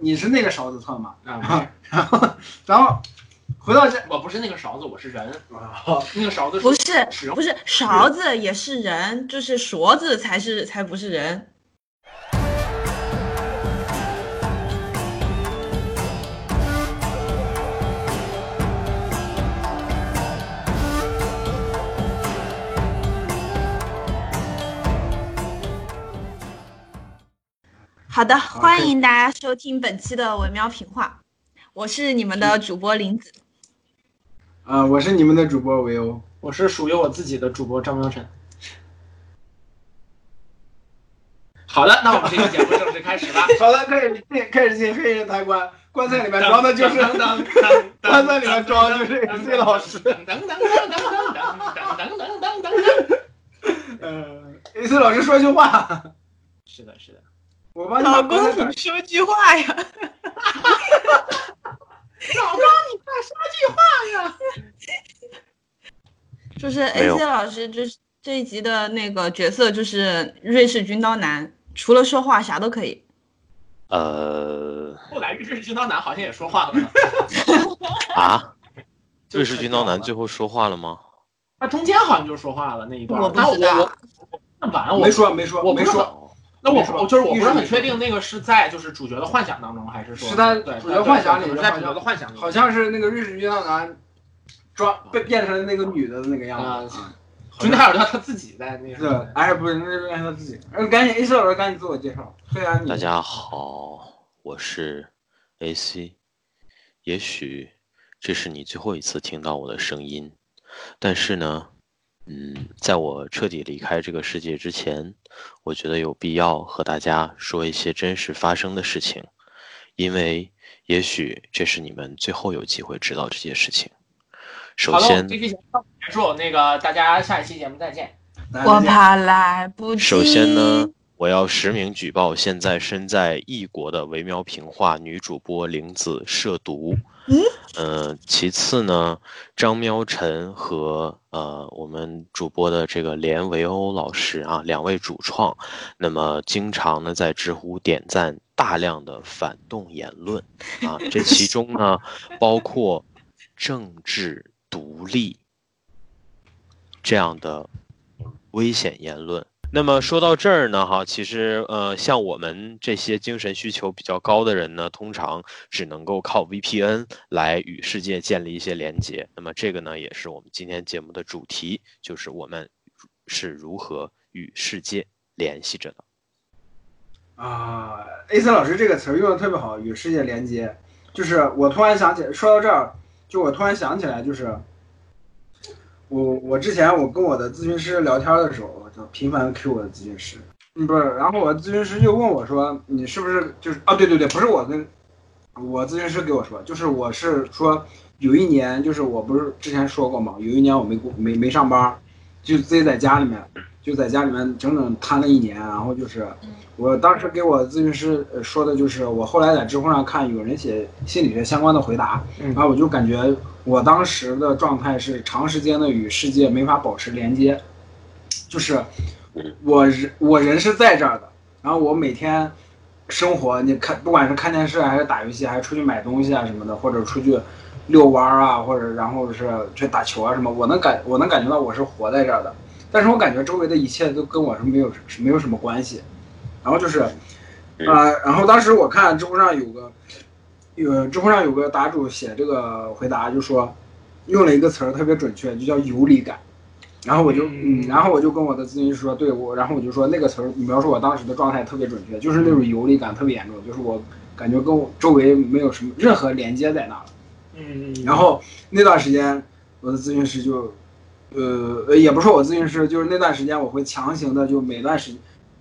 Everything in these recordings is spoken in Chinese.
你是那个勺子特吗，啊，然后然后回到这，我不是那个勺子，我是人。啊那个勺子不是不是勺子也是人，就是勺子才是才不是人。好的，欢迎大家收听本期的文喵评话，我是你们的主播林子。啊，我是你们的主播维欧。我是属于我自己的主播张喵晨。好的，那我们这个节目正式开始吧。好的，开始进开始进黑人抬棺，棺材里面装的就是噔噔噔棺材里面装的就是 AC 老师。等等等等等等等等等等。呃，AC 老师说句话，是的，是的。我帮你老公，你说句话呀！老公，你快说句话呀！就是 AC 老师，就是这一集的那个角色就是瑞士军刀男，除了说话啥都可以。呃后来瑞士军刀男好像也说话了，啊，瑞士军刀男最后说话了吗？他中间好像就说话了那一段。我不知道我我看完我没说没说我没说，哦那我我就是我不是很确定那个是在就是主角的幻想当中，还是说是在主角幻想里对对在主角的幻想里，好像是那个瑞士军刀男装被变成那个女的的那个样子。啊中间还有他他自己在那是个，哎，不是，那是他自己。呃，赶紧 AC 老师赶紧自我介绍。虽然大家好，我是 AC。也许这是你最后一次听到我的声音，但是呢，嗯，在我彻底离开这个世界之前，我觉得有必要和大家说一些真实发生的事情，因为也许这是你们最后有机会知道这些事情。首好了，我先这，期节目结束，那个大家下一期节目再见。我怕来不及。首先呢，我要实名举报现在身在异国的维喵平话女主播玲子涉毒。嗯。呃，其次呢，张喵晨和呃我们主播的这个连维欧老师啊，两位主创，那么经常呢在知乎点赞大量的反动言论 啊，这其中呢包括政治独立这样的危险言论。那么说到这儿呢，哈，其实呃，像我们这些精神需求比较高的人呢，通常只能够靠 VPN 来与世界建立一些连接。那么这个呢，也是我们今天节目的主题，就是我们是如何与世界联系着的。啊，A 森老师这个词用的特别好，与世界连接。就是我突然想起，说到这儿，就我突然想起来，就是我我之前我跟我的咨询师聊天的时候，频繁 Q 我的咨询师，嗯，不是，然后我咨询师就问我说，你是不是就是啊？对对对，不是我跟我咨询师给我说，就是我是说有一年，就是我不是之前说过嘛，有一年我没工没没上班，就自己在家里面，就在家里面整整瘫了一年，然后就是。我当时给我咨询师呃说的就是，我后来在知乎上看有人写心理学相关的回答，嗯然后我就感觉我当时的状态是长时间的与世界没法保持连接，就是我人我人是在这儿的，然后我每天生活，你看不管是看电视还是打游戏，还是出去买东西啊什么的，或者出去遛弯儿啊，或者然后是去打球啊什么，我能感我能感觉到我是活在这儿的，但是我感觉周围的一切都跟我是没有是没有什么关系。然后就是，呃，然后当时我看知乎上有个，有知乎上有个答主写这个回答，就说用了一个词儿特别准确，就叫游离感。然后我就嗯，然后我就跟我的咨询师说，对我，然后我就说那个词儿描述我当时的状态特别准确，就是那种游离感特别严重，就是我感觉跟我周围没有什么任何连接在那了。嗯，然后那段时间，我的咨询师就，呃，呃也不是我咨询师，就是那段时间我会强行的就每段时，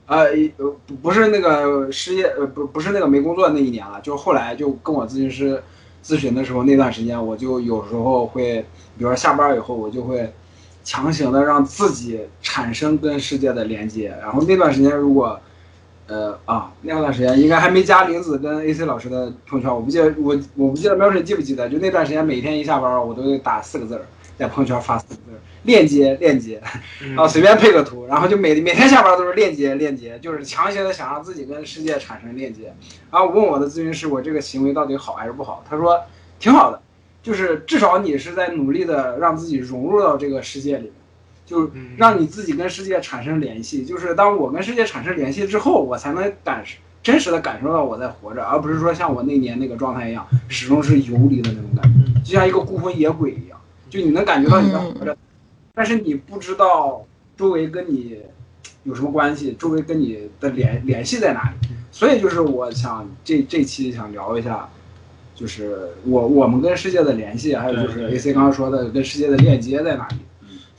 呃，呃，不不是那个失业，呃，不不是那个没工作那一年了，就是后来就跟我咨询师咨询的时候，那段时间我就有时候会，比如说下班以后，我就会强行的让自己产生跟世界的连接，然后那段时间如果。呃啊，那段时间应该还没加林子跟 AC 老师的朋友圈，我不记得我我不记得苗晨记不记得，就那段时间每天一下班我都得打四个字，在朋友圈发四个字链接链接，然后随便配个图，然后就每每天下班都是链接链接，就是强行的想让自己跟世界产生链接。然后我问我的咨询师，我这个行为到底好还是不好？他说挺好的，就是至少你是在努力的让自己融入到这个世界里面，就嗯让你自己跟世界产生联系。就是当我跟世界产生联系之后，我才能感真实的感受到我在活着，而不是说像我那年那个状态一样，始终是游离的那种感觉，就像一个孤魂野鬼一样，就你能感觉到你在活着，但是你不知道周围跟你有什么关系，周围跟你的联联系在哪里。所以就是我想这这期想聊一下，就是我我们跟世界的联系，还有就是 AC 刚刚说的跟世界的链接在哪里。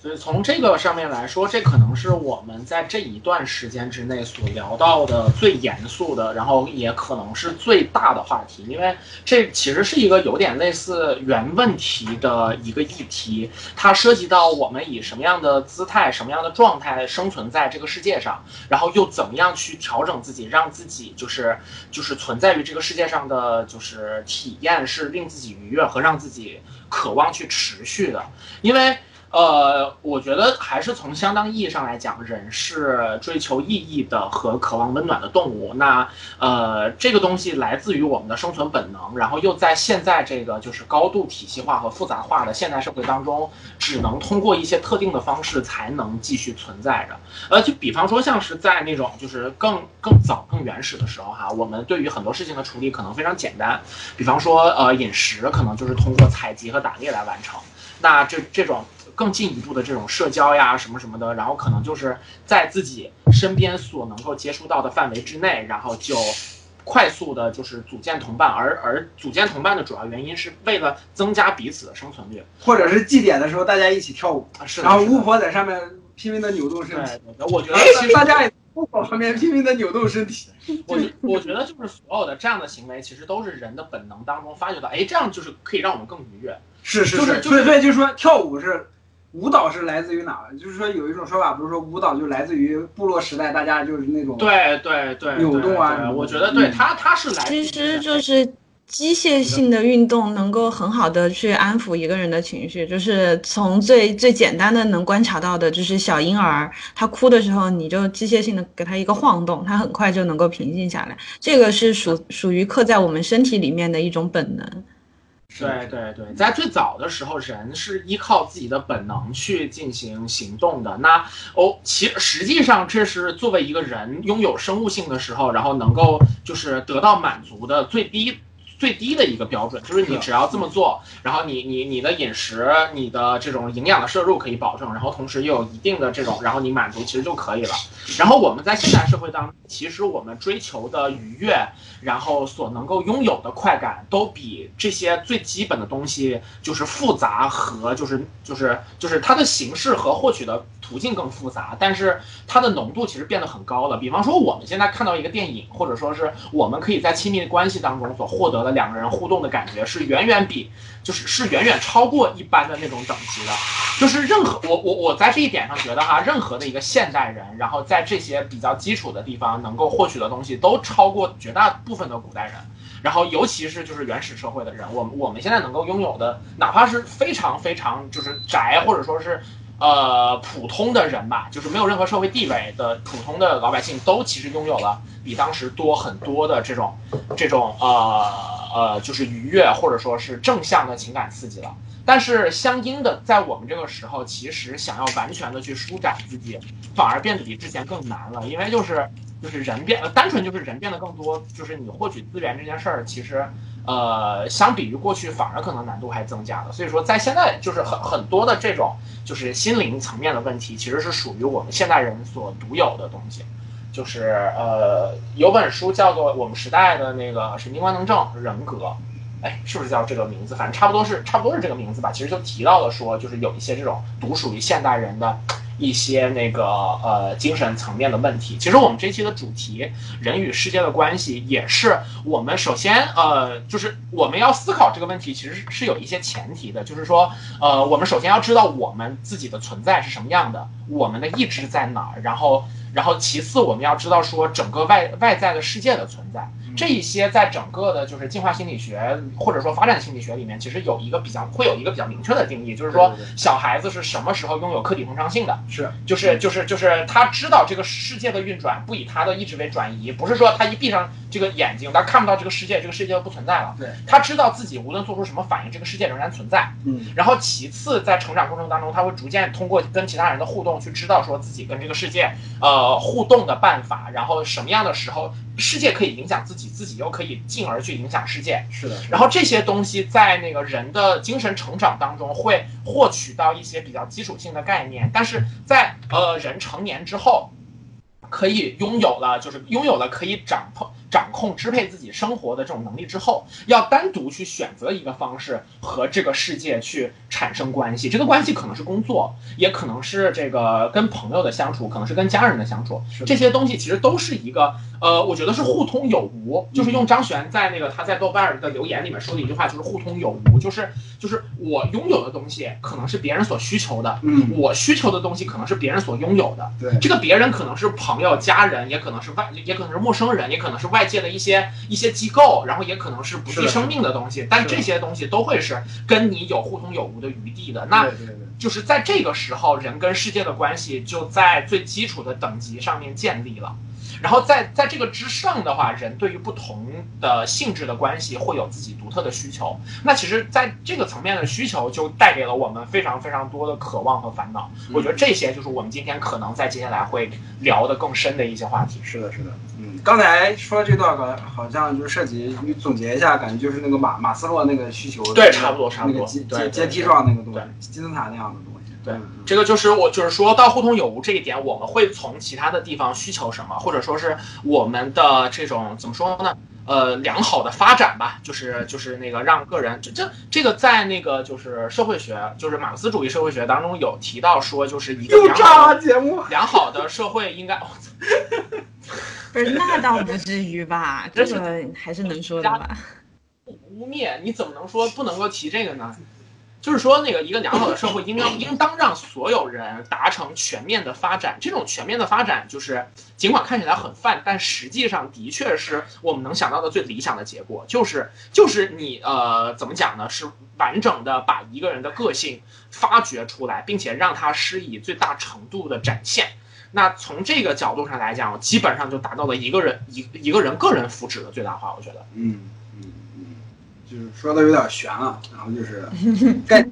所以从这个上面来说，这可能是我们在这一段时间之内所聊到的最严肃的，然后也可能是最大的话题，因为这其实是一个有点类似原问题的一个议题，它涉及到我们以什么样的姿态、什么样的状态生存在这个世界上，然后又怎么样去调整自己，让自己就是就是存在于这个世界上的就是体验是令自己愉悦和让自己渴望去持续的，因为。呃，我觉得还是从相当意义上来讲，人是追求意义的和渴望温暖的动物。那呃，这个东西来自于我们的生存本能，然后又在现在这个就是高度体系化和复杂化的现代社会当中，只能通过一些特定的方式才能继续存在着。呃，就比方说像是在那种就是更更早、更原始的时候哈，我们对于很多事情的处理可能非常简单，比方说呃饮食可能就是通过采集和打猎来完成。那这这种更进一步的这种社交呀，什么什么的，然后可能就是在自己身边所能够接触到的范围之内，然后就快速的就是组建同伴，而而组建同伴的主要原因是为了增加彼此的生存率。或者是祭典的时候大家一起跳舞，啊，是的，然后巫婆在上面拼命的扭动身体，对对，我觉得哎其实大家也巫婆旁边拼命的扭动身体。我觉我觉得就是所有的这样的行为，其实都是人的本能当中发觉到，哎，这样就是可以让我们更愉悦。是是就是就是所以所以就是说跳舞是舞蹈是来自于哪儿？就是说有一种说法，不是说舞蹈就来自于部落时代，大家就是那种对对对，扭动啊我觉得对嗯它它是来自于其实就是机械性的运动能够很好的去安抚一个人的情绪，就是从最最简单的能观察到的，就是小婴儿他哭的时候，你就机械性的给他一个晃动，他很快就能够平静下来。这个是属属于刻在我们身体里面的一种本能。对对对，在最早的时候，人是依靠自己的本能去进行行动的。那哦，其实际上这是作为一个人拥有生物性的时候，然后能够就是得到满足的最低。最低的一个标准就是你只要这么做，然后你你你的饮食、你的这种营养的摄入可以保证，然后同时又有一定的这种，然后你满足其实就可以了。然后我们在现代社会当中，其实我们追求的愉悦，然后所能够拥有的快感，都比这些最基本的东西就是复杂和就是就是就是它的形式和获取的途径更复杂，但是它的浓度其实变得很高了。比方说我们现在看到一个电影，或者说是我们可以在亲密关系当中所获得的两个人互动的感觉，是远远比就是是远远超过一般的那种等级的。就是任何我我我在这一点上觉得哈，任何的一个现代人，然后在这些比较基础的地方能够获取的东西，都超过绝大部分的古代人。然后尤其是就是原始社会的人，我们我们现在能够拥有的，哪怕是非常非常就是宅或者说是。呃，普通的人吧，就是没有任何社会地位的普通的老百姓，都其实拥有了比当时多很多的这种这种呃呃，就是愉悦或者说是正向的情感刺激了。但是相应的，在我们这个时候，其实想要完全的去舒展自己，反而变得比之前更难了，因为就是就是人变，呃单纯就是人变得更多，就是你获取资源这件事儿，其实呃，相比于过去，反而可能难度还增加了。所以说，在现在就是很很多的这种就是心灵层面的问题，其实是属于我们现代人所独有的东西。就是呃，有本书叫做《我们时代的那个神经官能症人格》，哎，是不是叫这个名字？反正差不多是差不多是这个名字吧。其实就提到了说，就是有一些这种独属于现代人的一些那个呃精神层面的问题。其实我们这期的主题“人与世界的关系”也是我们首先呃，就是我们要思考这个问题，其实是有一些前提的，就是说呃，我们首先要知道我们自己的存在是什么样的，我们的意志在哪儿，然后。然后，其次我们要知道说整个外外在的世界的存在，这一些在整个的就是进化心理学或者说发展心理学里面，其实有一个比较会有一个比较明确的定义，就是说小孩子是什么时候拥有客体通常性的，是就是就是就是他知道这个世界的运转不以他的意志为转移，不是说他一闭上这个眼睛，他看不到这个世界，这个世界就不存在了。对，他知道自己无论做出什么反应，这个世界仍然存在。嗯然后其次，在成长过程当中，他会逐渐通过跟其他人的互动，去知道说自己跟这个世界呃互动的办法，然后什么样的时候世界可以影响自己，自己又可以进而去影响世界。是的，是的然后这些东西在那个人的精神成长当中会获取到一些比较基础性的概念，但是在呃人成年之后，可以拥有了就是拥有了可以掌控、掌控、支配自己生活的这种能力之后，要单独去选择一个方式和这个世界去产生关系。这个关系可能是工作，也可能是这个跟朋友的相处，可能是跟家人的相处这些东西其实都是一个呃，我觉得是互通有无。就是用张璇在那个他在豆瓣儿的留言里面说的一句话，就是互通有无，就是就是我拥有的东西可能是别人所需求的，嗯我需求的东西可能是别人所拥有的。对这个别人可能是朋友、家人，也可能是外，也可能是陌生人，也可能是外界的一些一些机构，然后也可能是不计生命的东西。但这些东西都会是跟你有互通有无的余地的。那就是在这个时候，人跟世界的关系就在最基础的等级上面建立了。然后在在这个之上的话，人对于不同的性质的关系会有自己独特的需求。那其实，在这个层面的需求，就带给了我们非常非常多的渴望和烦恼。我觉得这些就是我们今天可能在接下来会聊的更深的一些话题。是的，是的，嗯，刚才说这段好好像就涉及，你总结一下，感觉就是那个马马斯洛那个需求，对差不多差不多那个阶阶阶梯状那个东西，金字塔那样的东西，对嗯这个就是我就是说到互通有无这一点，我们会从其他的地方需求什么，或者说是我们的这种怎么说呢？呃，良好的发展吧，就是就是那个让个人这这这个在那个就是社会学，就是马克思主义社会学当中有提到说，就是一个又良好的节目，良好的社会应该，不是那倒不至于吧？这个还是能说的吧？污蔑，你怎么能说不能够提这个呢？就是说，那个一个良好的社会应当应当让所有人达成全面的发展。这种全面的发展，就是尽管看起来很泛，但实际上的确是我们能想到的最理想的结果。就是就是你呃怎么讲呢？是完整的把一个人的个性发掘出来，并且让他施以最大程度的展现。那从这个角度上来讲，基本上就达到了一个人一一个人个人福祉的最大化。我觉得。嗯嗯嗯，就是说的有点悬了，然后就是 概，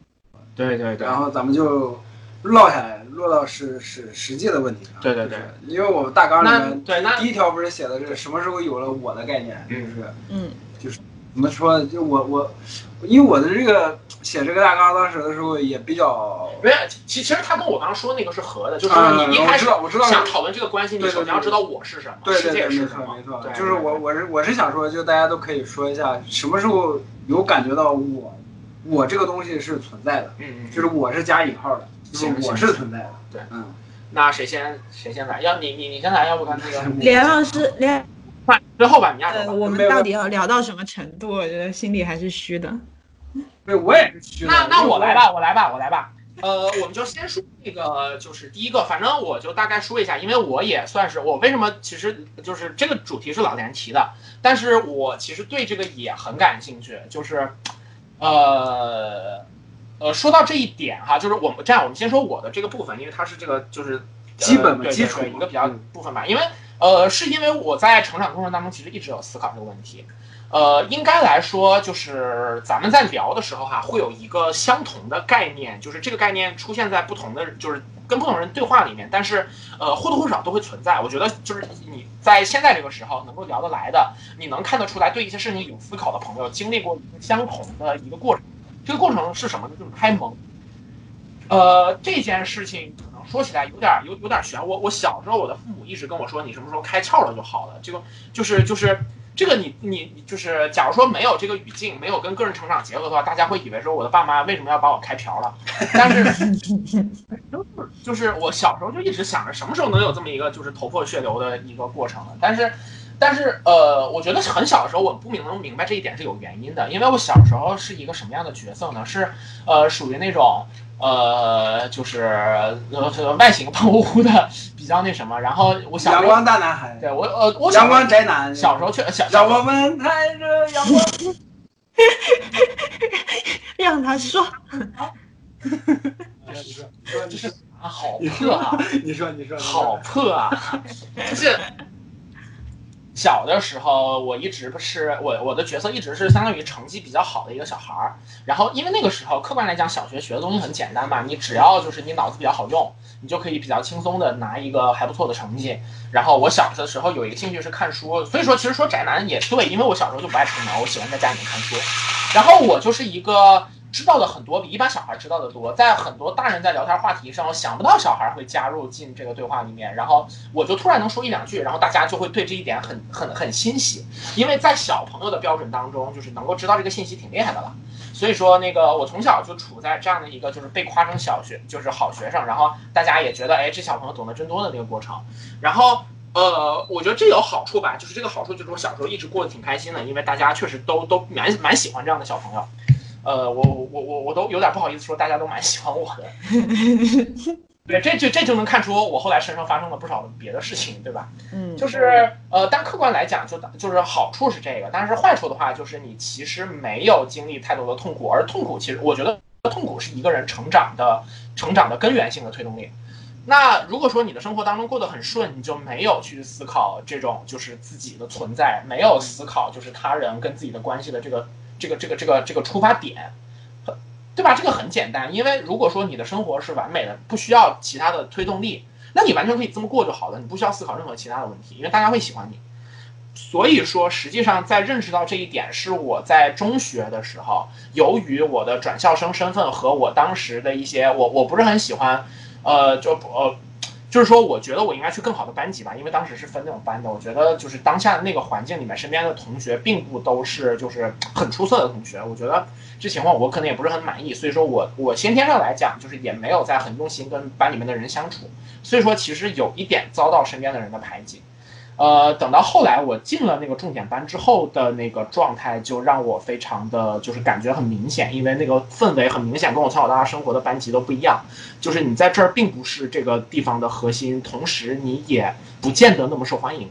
对对对然后咱们就落下来，落到实实实际的问题上。对对对就是因为我们大纲里面对那第一条不是写的是什么时候有了我的概念，就是嗯就是嗯，怎么说？就我我，因为我的这个写这个大纲当时的时候也比较，没有，其其实他跟我刚刚说那个是合的，就是啊你一开始我知道我知道想讨论这个关系，你首先要知道我是什么，对对对，世界没是什么错没错，就是我我是我是想说，就大家都可以说一下，什么时候有感觉到我我这个东西是存在的，嗯嗯，就是我是加引号的，就是我是存在的，对嗯，那谁先谁先来？要你你你先来，要不看那个 连老师，连快最后吧，你压呃，轴吧。我们到底要聊到什么程度？我觉得心里还是虚的。对我也是虚的。那那我来吧，我来吧，我来吧。呃，我们就先说那个，就是第一个，反正我就大概说一下，因为我也算是我为什么其实就是这个主题是老年提的，但是我其实对这个也很感兴趣，就是，呃，呃，说到这一点哈，就是我们这样，我们先说我的这个部分，因为它是这个就是呃基本的基础对一个比较嗯部分吧，因为呃，是因为我在成长过程当中其实一直有思考这个问题，呃，应该来说，就是咱们在聊的时候哈、会有一个相同的概念，就是这个概念出现在不同的，就是跟不同人对话里面，但是呃或多或少都会存在。我觉得就是你在现在这个时候能够聊得来的，你能看得出来对一些事情有思考的朋友，经历过一个相同的一个过程。这个过程是什么呢？就是开蒙。呃，这件事情说起来有点有有点悬。我我小时候，我的父母一直跟我说，你什么时候开窍了就好了。这个就是就是这个你你你就是，假如说没有这个语境，没有跟个人成长结合的话，大家会以为说我的爸妈为什么要把我开瓢了？但是就是就是我小时候就一直想着什么时候能有这么一个就是头破血流的一个过程了。但是但是呃，我觉得很小的时候我不明能明白这一点是有原因的，因为我小时候是一个什么样的角色呢？是呃属于那种呃就是呃外形胖乎乎的，比较那什么。然后我想阳光大男孩，对我呃阳光宅男，小时候确小让我们带着阳光。让他说，你说，就是啊，好 破啊！你说，你说，好破啊！就是小的时候，我一直不是我我的角色一直是相当于成绩比较好的一个小孩儿。然后因为那个时候客观来讲，小学学的东西很简单嘛，你只要就是你脑子比较好用，你就可以比较轻松的拿一个还不错的成绩。然后我小的时候有一个兴趣是看书，所以说其实说宅男也对，因为我小时候就不爱出门，我喜欢在家里面看书。然后我就是一个知道的很多，比一般小孩知道的多，在很多大人在聊天话题上，想不到小孩会加入进这个对话里面，然后我就突然能说一两句，然后大家就会对这一点很很很欣喜，因为在小朋友的标准当中，就是能够知道这个信息挺厉害的了。所以说，那个我从小就处在这样的一个就是被夸成小学就是好学生，然后大家也觉得哎这小朋友懂得真多的那个过程，然后。呃，我觉得这有好处吧，就是这个好处就是我小时候一直过得挺开心的，因为大家确实都都蛮蛮喜欢这样的小朋友。呃，我我我我都有点不好意思说，大家都蛮喜欢我的。对，这就这就能看出我后来身上发生了不少别的事情，对吧？嗯，就是呃，但客观来讲，就就是好处是这个，但是坏处的话，就是你其实没有经历太多的痛苦，而痛苦其实我觉得痛苦是一个人成长的成长的根源性的推动力。那如果说你的生活当中过得很顺，你就没有去思考这种就是自己的存在，没有思考就是他人跟自己的关系的这个这个这个这个这个出发点，对吧？这个很简单，因为如果说你的生活是完美的，不需要其他的推动力，那你完全可以这么过就好了，你不需要思考任何其他的问题，因为大家会喜欢你。所以说，实际上在认识到这一点是我在中学的时候，由于我的转校生身份和我当时的一些我我不是很喜欢。呃，就呃，就是说，我觉得我应该去更好的班级吧，因为当时是分那种班的。我觉得就是当下的那个环境里面，身边的同学并不都是就是很出色的同学。我觉得这情况我可能也不是很满意，所以说我我先天上来讲，就是也没有在很用心跟班里面的人相处，所以说其实有一点遭到身边的人的排挤。呃，等到后来我进了那个重点班之后的那个状态，就让我非常的就是感觉很明显，因为那个氛围很明显，跟我从小到大生活的班级都不一样。就是你在这儿并不是这个地方的核心，同时你也不见得那么受欢迎。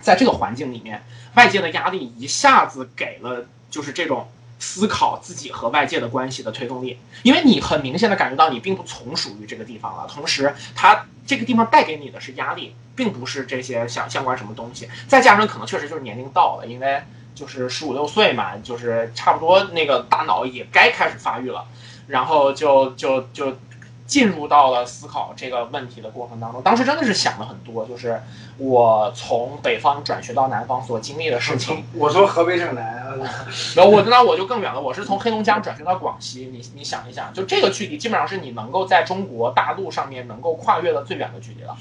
在这个环境里面，外界的压力一下子给了就是这种思考自己和外界的关系的推动力，因为你很明显的感觉到你并不从属于这个地方了，同时它这个地方带给你的是压力。并不是这些相相关什么东西，再加上可能确实就是年龄到了，因为就是十五六岁嘛，就是差不多那个大脑也该开始发育了，然后就就就进入到了思考这个问题的过程当中。当时真的是想了很多，就是我从北方转学到南方所经历的事情。我说河北省来，然后我那我就更远了，我是从黑龙江转学到广西。你你想一想，就这个距离，基本上是你能够在中国大陆上面能够跨越的最远的距离了。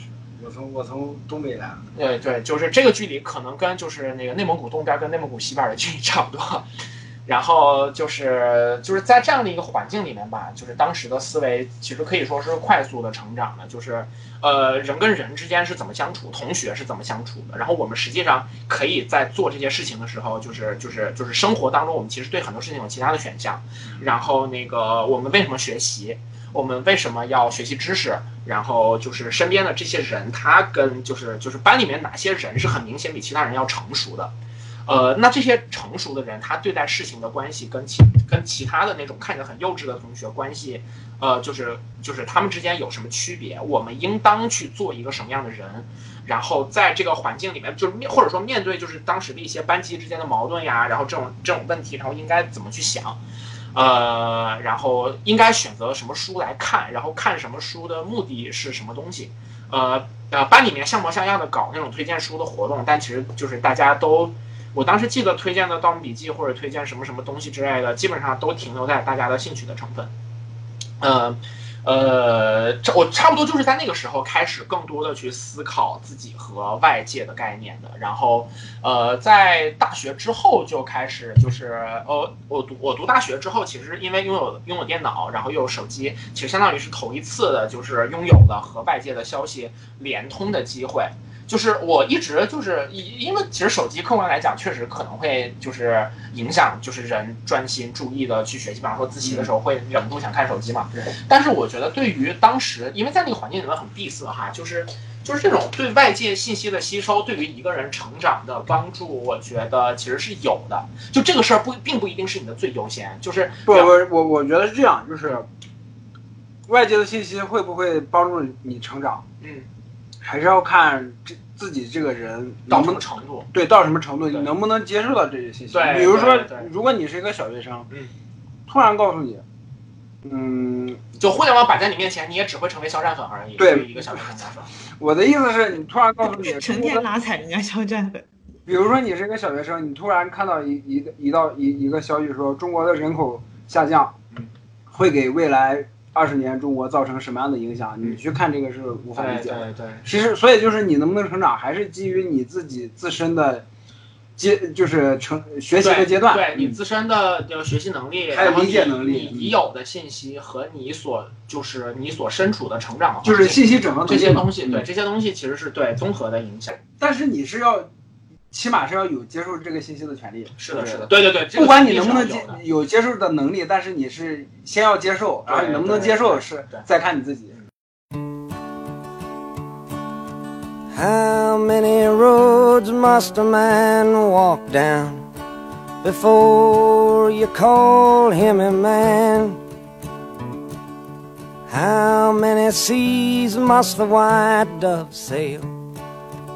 我从我从东北来，对对，就是这个距离可能跟就是那个内蒙古东边跟内蒙古西边的距离差不多，然后就是就是在这样的一个环境里面吧，就是当时的思维其实可以说是快速的成长的，就是呃人跟人之间是怎么相处，同学是怎么相处的，然后我们实际上可以在做这些事情的时候，就是就是就是生活当中我们其实对很多事情有其他的选项，然后那个我们为什么学习？我们为什么要学习知识？然后就是身边的这些人，他跟就是就是班里面哪些人是很明显比其他人要成熟的？呃，那这些成熟的人，他对待事情的关系跟其跟其他的那种看着很幼稚的同学关系，呃，就是就是他们之间有什么区别？我们应当去做一个什么样的人？然后在这个环境里面，就是面或者说面对就是当时的一些班级之间的矛盾呀，然后这种这种问题，然后应该怎么去想？呃，然后应该选择什么书来看，然后看什么书的目的是什么东西？呃呃，班里面像模像样的搞那种推荐书的活动，但其实就是大家都，我当时记得推荐的《盗墓笔记》或者推荐什么什么东西之类的，基本上都停留在大家的兴趣的成分，嗯。呃，我差不多就是在那个时候开始更多的去思考自己和外界的概念的。然后，呃，在大学之后就开始就是，呃，我读我读大学之后，其实因为拥有拥有电脑，然后又有手机，其实相当于是头一次的，就是拥有了和外界的消息连通的机会。就是我一直就是因因为其实手机客观来讲，确实可能会就是影响就是人专心注意的去学习，比方说自习的时候会忍不住想看手机嘛。但是我觉得对于当时，因为在那个环境里面很闭塞哈，就是就是这种对外界信息的吸收，对于一个人成长的帮助，我觉得其实是有的。就这个事儿不并不一定是你的最优先，就是不我我我觉得是这样，就是外界的信息会不会帮助你成长？嗯。还是要看这自己这个人到什么程度，对，到什么程度，你能不能接受到这些信息？对，比如说，如果你是一个小学生，嗯，突然告诉你，嗯，就互联网摆在你面前，你也只会成为肖战粉而已。对，一个小学生来说，我的意思是你突然告诉你，成天拉踩人家肖战粉。比如说你是一个小学生，你突然看到一一个一道一一个消息说中国的人口下降，嗯，会给未来。二十年中国造成什么样的影响？你去看这个是无法理解的。对对。其实，所以就是你能不能成长，还是基于你自己自身的阶，就是成学习的阶段。对你自身的学习能力，还有理解能力，你已有的信息和你所就是你所身处的成长，就是信息整合这些东西。对这些东西其实是对综合的影响。但是你是要。起码是要有接受这个信息的权利。是的，是的，对对对。不管你能不能接有接受的能力，但是你是先要接受，然后你能不能接受是再看你自己。How many roads must a man walk down before you call him a man? How many seas must the white dove sail?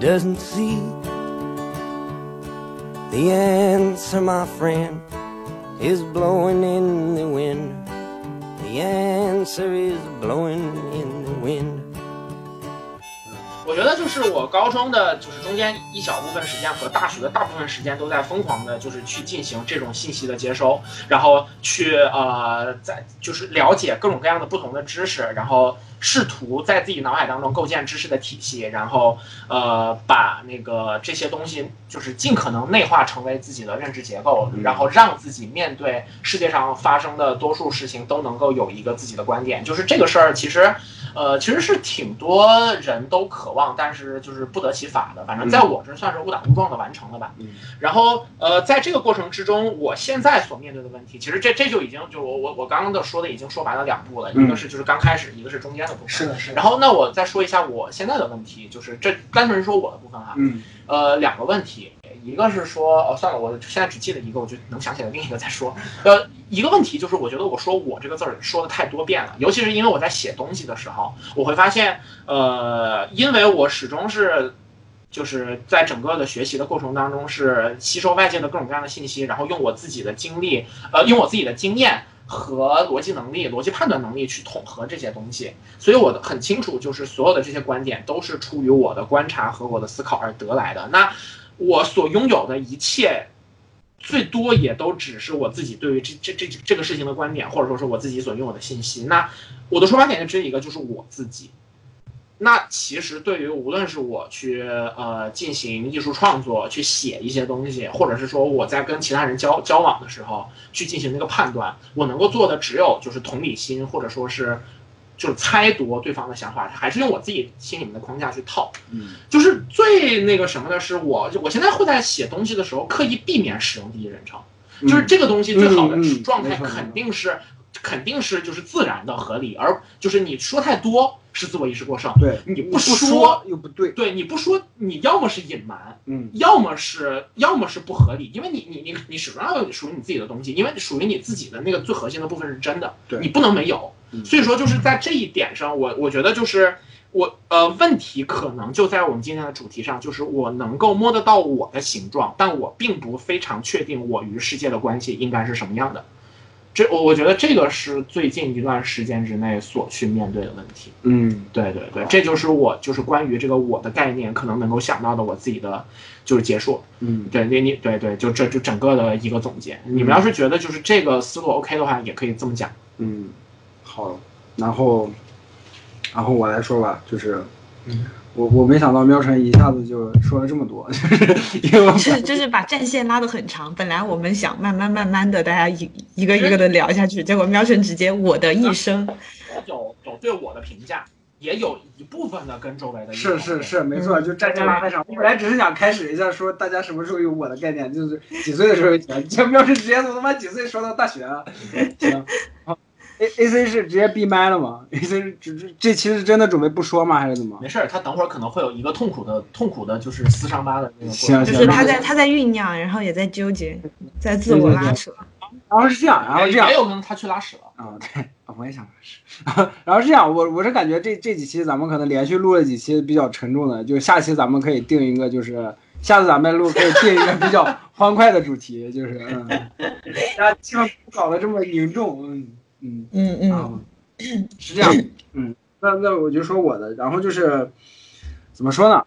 doesn't see the answer, my friend, is blowing in the wind. The answer is blowing in the wind. 我觉得就是我高中的，就是中间一小部分时间和大学的大部分时间都在疯狂的，就是去进行这种信息的接收，然后去呃，在就是了解各种各样的不同的知识，然后。试图在自己脑海当中构建知识的体系，然后呃把那个这些东西就是尽可能内化成为自己的认知结构，然后让自己面对世界上发生的多数事情都能够有一个自己的观点。就是这个事儿其实呃其实是挺多人都渴望，但是就是不得其法的。反正在我这算是误打误撞的完成了吧。然后呃在这个过程之中，我现在所面对的问题，其实这这就已经就我我我刚刚的说的已经说白了两步了，一个是就是刚开始，一个是中间的。是的，是的。然后，那我再说一下我现在的问题，就是这单纯说我的部分哈。嗯。呃，两个问题，一个是说，哦，算了，我现在只记得一个，我就能想起来另一个再说。呃，一个问题就是，我觉得我说我这个字儿说的太多遍了，尤其是因为我在写东西的时候，我会发现，呃，因为我始终是，就是在整个的学习的过程当中是吸收外界的各种各样的信息，然后用我自己的经历，呃，用我自己的经验。和逻辑能力、逻辑判断能力去统合这些东西，所以我很清楚，就是所有的这些观点都是出于我的观察和我的思考而得来的。那我所拥有的一切，最多也都只是我自己对于这这这这个事情的观点，或者说是我自己所拥有的信息。那我的出发点就只有一个，就是我自己。那其实对于无论是我去呃进行艺术创作，去写一些东西，或者是说我在跟其他人交交往的时候去进行那个判断，我能够做的只有就是同理心，或者说是就是猜度对方的想法，还是用我自己心里面的框架去套。嗯，就是最那个什么的是，我我现在会在写东西的时候刻意避免使用第一人称，就是这个东西最好的状态肯定是。肯定是就是自然的合理，而就是你说太多是自我意识过剩。对，你不说又不对，对，你不说，你要么是隐瞒，嗯，要么是要么是不合理，因为你你你你始终要有属于你自己的东西，因为属于你自己的那个最核心的部分是真的，对你不能没有。嗯所以说就是在这一点上，我我觉得就是我呃问题可能就在我们今天的主题上，就是我能够摸得到我的形状，但我并不非常确定我与世界的关系应该是什么样的。这我我觉得这个是最近一段时间之内所去面对的问题。嗯对对对，这就是我就是关于这个我的概念可能能够想到的我自己的就是结束。嗯对，你你对对，就这就整个的一个总结。你们要是觉得就是这个思路 OK 的话，也可以这么讲。嗯，好，然后然后我来说吧，就是。嗯我我没想到喵晨一下子就说了这么多，就是 因为是就是把战线拉得很长。本来我们想慢慢慢慢的大家一一个一个的聊下去，结果喵晨直接我的一生，有有对我的评价，也有一部分的跟周围的是是是，没错，就战线拉太长。我本来只是想开始一下说大家什么时候有我的概念，就是几岁的时候有钱。这喵晨直接从他妈几岁说到大学了，行。好，A A C 是直接闭麦了吗？A C 是这这这期是真的准备不说吗？还是怎么？没事儿，他等会儿可能会有一个痛苦的痛苦的，就是撕伤疤的那个过程。行就是他在他在酝酿，然后也在纠结，在自我拉扯。然后是这样，然后这样也，有可能他去拉屎了。啊、对，我也想拉屎。然后是这样，我我是感觉这这几期咱们可能连续录了几期比较沉重的，就下期咱们可以定一个，就是下次咱们录可以定一个比较欢快的主题，就是嗯，大家千万不搞得这么凝重，嗯嗯。嗯嗯。啊，是这样，嗯，那那我就说我的，然后就是怎么说呢？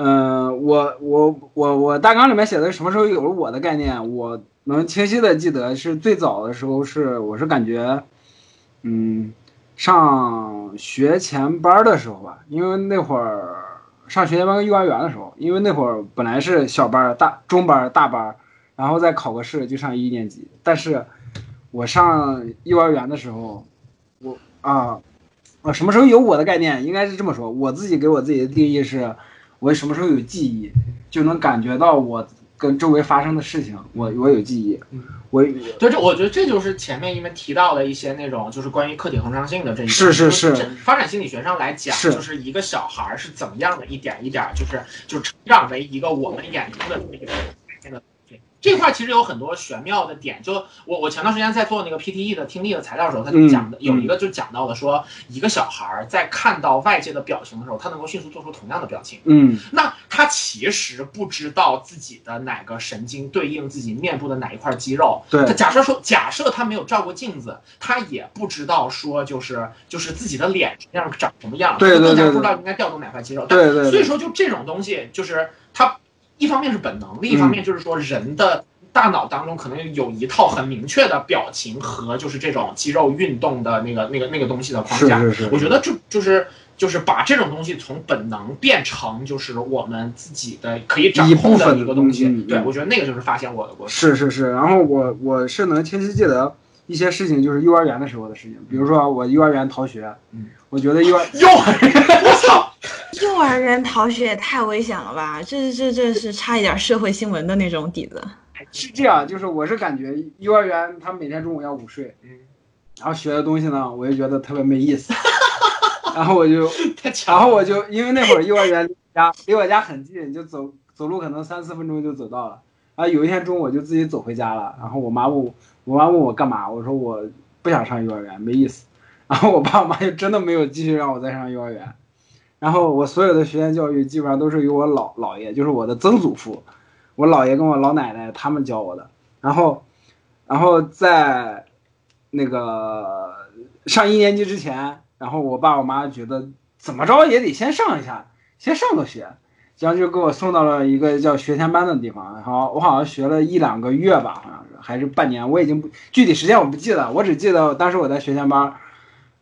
嗯、我我我我大纲里面写的什么时候有了我的概念，我能清晰的记得是最早的时候是我是感觉，嗯，上学前班的时候吧，因为那会儿上学前班跟幼儿园的时候，因为那会儿本来是小班儿、大中班儿、大班儿，然后再考个试就上一年级，但是我上幼儿园的时候，我啊，我什么时候有我的概念？应该是这么说，我自己给我自己的定义是，我什么时候有记忆，就能感觉到我跟周围发生的事情，我我有记忆，我对，这我觉得这就是前面因为提到的一些那种，就是关于客体恒常性的这一点是是是发展心理学上来讲，是就是一个小孩儿是怎么样的一点一点，就是就成长为一个我们眼中的这个概念的东西。这块其实有很多玄妙的点，就我我前段时间在做那个 PTE 的听力的材料的时候，他就讲的、嗯有一个就讲到了说，一个小孩儿在看到外界的表情的时候，他能够迅速做出同样的表情。嗯那他其实不知道自己的哪个神经对应自己面部的哪一块肌肉。对他假设说，假设他没有照过镜子，他也不知道说就是就是自己的脸实际上长什么样，对对对对他更加不知道应该调动哪块肌肉。对对对所以说就这种东西，就是它一方面是本能，另一方面就是说人的。大脑当中可能有一套很明确的表情和就是这种肌肉运动的那个那个那个东西的框架，是是是我觉得就就是就是把这种东西从本能变成就是我们自己的可以掌控的一个东西。对，我觉得那个就是发现我的过程。是是是，然后我我是能清晰记得一些事情，就是幼儿园的时候的事情，比如说我幼儿园逃学，嗯，我觉得幼儿 幼儿园，我操！幼儿园逃学也太危险了吧！这这这是差一点社会新闻的那种底子。是这样，就是我是感觉幼儿园他每天中午要午睡，嗯，然后学的东西呢，我就觉得特别没意思，然后我就。然后我就因为那会儿幼儿园离我家离我家很近，就走走路可能三四分钟就走到了。然后有一天中午我就自己走回家了，然后我妈问我，我妈问我干嘛，我说我不想上幼儿园，没意思。然后我爸我妈就真的没有继续让我再上幼儿园。然后我所有的学前教育基本上都是由我姥姥爷，就是我的曾祖父，我姥爷跟我老奶奶他们教我的。然后，然后在那个上一年级之前，然后我爸我妈觉得怎么着也得先上一下，先上个学，然后就给我送到了一个叫学前班的地方。然后我好像学了一两个月吧，好像是还是半年，我已经不具体时间我不记得，我只记得当时我在学前班，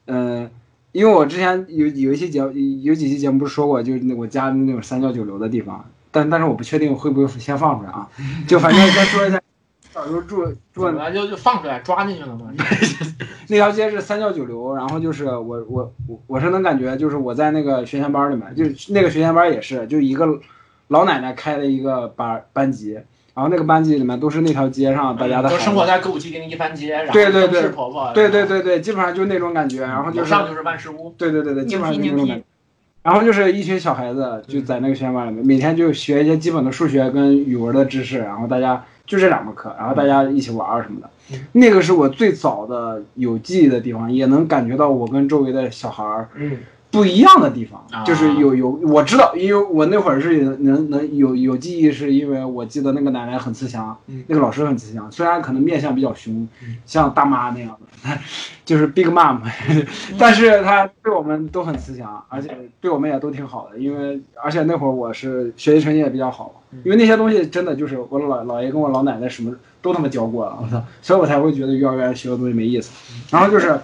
嗯、因为我之前有有一期节目有几期节目不是说过，就是那我家那种三教九流的地方，但但是我不确定会不会先放出来啊，就反正先说一下，小时候住住怎么了就就放出来抓进去了嘛？那条街是三教九流，然后就是我我我我是能感觉，就是我在那个学前班里面，就是那个学前班也是，就一个老奶奶开的一个班班级，然后那个班级里面都是那条街上大家的孩子，就生活在歌舞伎町一番街，然后对对对都是婆婆，对对对对，基本上就是那种感觉，然后就是上就是万事屋，对对对对，基本上就是那种感觉。然后就是一群小孩子就在那个学前班里面，每天就学一些基本的数学跟语文的知识，然后大家就这两门课，然后大家一起玩什么的。那个是我最早的有记忆的地方，也能感觉到我跟周围的小孩儿嗯不一样的地方啊，就是有有我知道，因为我那会儿是能能有有记忆，是因为我记得那个奶奶很慈祥嗯，那个老师很慈祥，虽然可能面相比较凶，像大妈那样的，就是 big mom，但是她对我们都很慈祥，而且对我们也都挺好的，因为而且那会儿我是学习成绩也比较好，因为那些东西真的就是我老姥爷跟我老奶奶什么都他妈教过了，我操，所以我才会觉得幼儿园学的东西没意思，然后就是。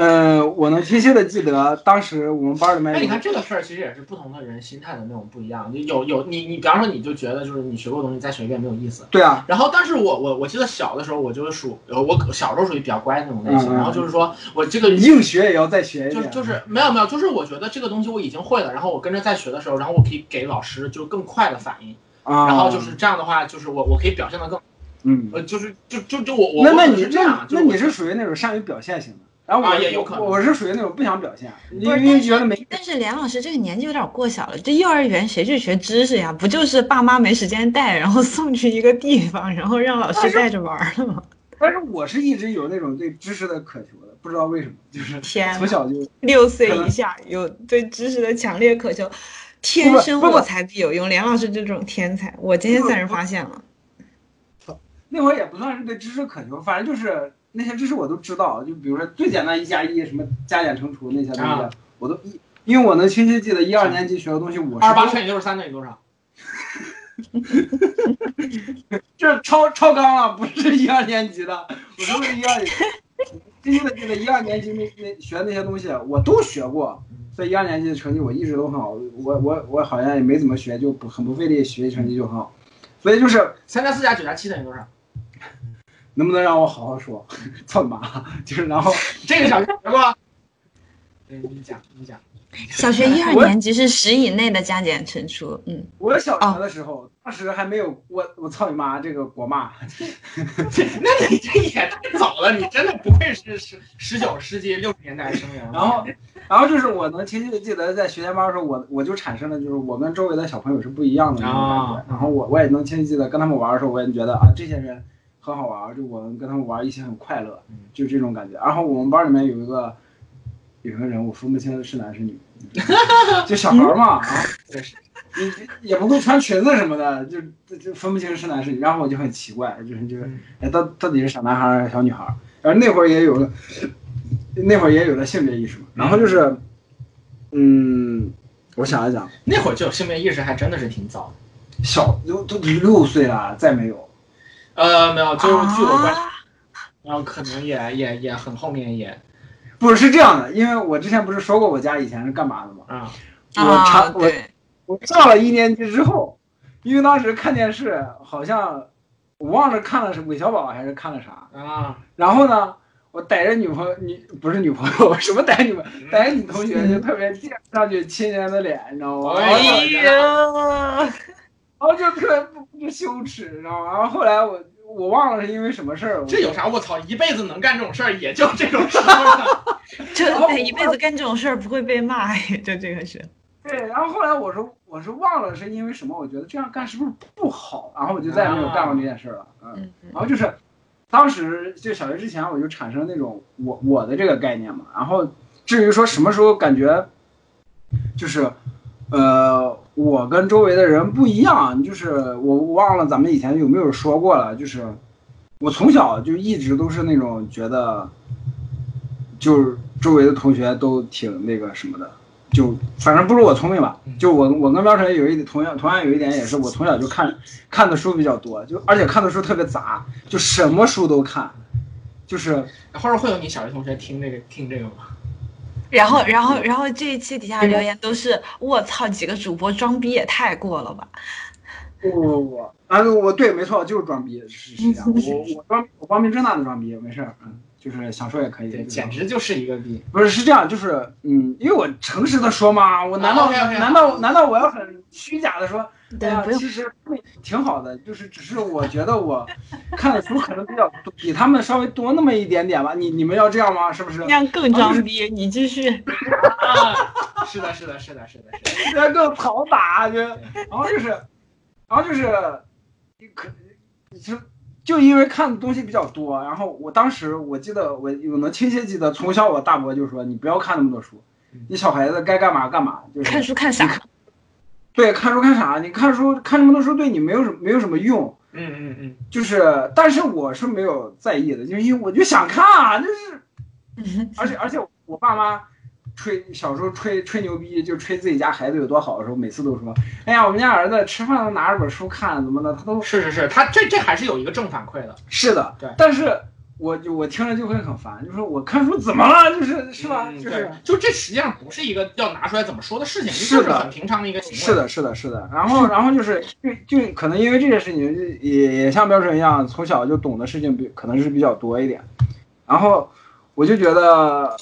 呃，我能清晰的记得，当时我们班里面哎，你看这个事儿，其实也是不同的人心态的那种不一样。有有你你，比方说你就觉得就是你学过的东西再学一遍没有意思。对啊，然后，但是我我我记得小的时候，我就是属呃，我小时候属于比较乖的那种类型。嗯嗯然后就是说我这个硬学也要再学一遍。就是就是没有没有，就是我觉得这个东西我已经会了，然后我跟着再学的时候，然后我可以给老师就更快的反应，啊，然后就是这样的话，就是我我可以表现的更嗯，呃，就是就就就我我那那你是这样，就那是你是属于那种善于表现型的，然后我啊也有可能我是属于那种不想表现，但觉得没是但是连老师这个年纪有点过小了，这幼儿园谁去学知识呀？不就是爸妈没时间带，然后 送去一个地方，然后让老师带着玩了吗？但是我是一直有那种对知识的渴求的，不知道为什么，就是天从小就六岁以下有对知识的强烈渴求，天生我材必有用。连老师这种天才，我今天算是发现了。那会儿也不算是对知识渴求，反正就是那些知识我都知道，就比如说最简单一加一什么加减乘除那些东西，啊我都一，因为我能清晰记得一二年级学的东西，我是二八乘以六十三等于多少？这超超纲了，不是一二年级的，我都是一二年级。清晰的记得一二年级那那学的那些东西我都学过，所以一二年级的成绩我一直都很好。我我我好像也没怎么学，就不很不费力，学习成绩就很好。所以就是三加四加九加七等于多少？能不能让我好好说？操你妈！就是然后这个小学学过。对，你讲，你讲。小学一二年级是十以内的加减乘除，嗯，我小学的时候，当时还没有我我操你妈这个国骂，那你这也太早了，你真的不愧是十十九世纪六十年代生人。然后，然后就是我能清晰的记得，在学前班的时候，我我就产生了就是我跟周围的小朋友是不一样的那种感觉。啊然后我我也能清晰记得跟他们玩的时候，我也觉得啊这些人很好玩，就我们跟他们玩一起很快乐，就这种感觉。然后我们班里面有一个有一个人，我分不清是男是女，就小孩嘛，然后你也不会穿裙子什么的，就就分不清是男是女。然后我就很奇怪，就是就是嗯哎到到底是小男孩还是小女孩？然后那会儿也有了。那会儿也有了性别意识嘛，然后就是，嗯，我想一想，那会儿就有性别意识，还真的是挺早的。小都都六岁了，再没有，呃，没有，就是据我观察，啊然后可能也也也很后面也不是是这样的，因为我之前不是说过我家以前是干嘛的吗？啊。我啊，查我，我上了一年级之后，因为当时看电视好像我忘了看了是韦小宝还是看了啥，啊，然后呢，我逮着女朋友女不是女朋友，什么逮着女朋友，逮着女同学就特别贱上去亲人的脸，你知道吗？哎呀，然后就特别不不羞耻，你知道吗？然后后来我我忘了是因为什么事儿，这有啥？我操，一辈子能干这种事儿，也就这种事儿了。就一辈子干这种事儿不会被骂，就这个是。对，然后后来我说我是忘了是因为什么，我觉得这样干是不是不好，然后我就再也没有干过这件事了，嗯然后就是当时就小学之前我就产生那种我我的这个概念嘛，然后至于说什么时候感觉就是呃我跟周围的人不一样，就是我忘了咱们以前有没有说过了，就是我从小就一直都是那种觉得就是周围的同学都挺那个什么的。就反正不如我聪明吧。就我我跟喵晨有一点同样同样有一点也是，我从小就看看的书比较多，就而且看的书特别杂，就什么书都看，就是或者会有你小学同学听这个听这个吗？然后，然后，然后这一期底下留言都是我操，几个主播装逼也太过了吧！不不不，啊我对没错，就是装逼是是这样，我我装我光明正大的装逼没事儿，嗯，就是想说也可以，简直就是一个逼。不是是这样，就是嗯，因为我诚实的说嘛，我难道难道难道我要很虚假的说对，不用。其实挺好的，就是只是我觉得我看的书可能比较多，比他们稍微多那么一点点吧。你你们要这样吗？是不是？这样更装逼。你继续。是的，是的，是的，是的，是的。这样更好打，就然后就是，然后就是，可就就因为看的东西比较多，然后我当时我记得我我能清晰记得，从小我大伯就说你不要看那么多书，你小孩子该干嘛干嘛，就是看书看啥。对，看书看啥？你看书看这么多书，对你没有什没有什么用。嗯嗯嗯，就是，但是我是没有在意的，就是因为我就想看啊，就是，而且而且我爸妈吹小时候吹吹牛逼，就吹自己家孩子有多好的时候，每次都说，哎呀，我们家儿子吃饭都拿着本书看，怎么的，他都是是是，他这这还是有一个正反馈的。是的，对，但是。我就我听着就会很烦，就说我看书怎么了？就是是吧？就是就这实际上不是一个要拿出来怎么说的事情，是的，很平常的一个行为。是的，是的，是的。然后然后就是就就可能因为这件事情，也也像标准一样，从小就懂的事情比可能是比较多一点。然后我就觉得，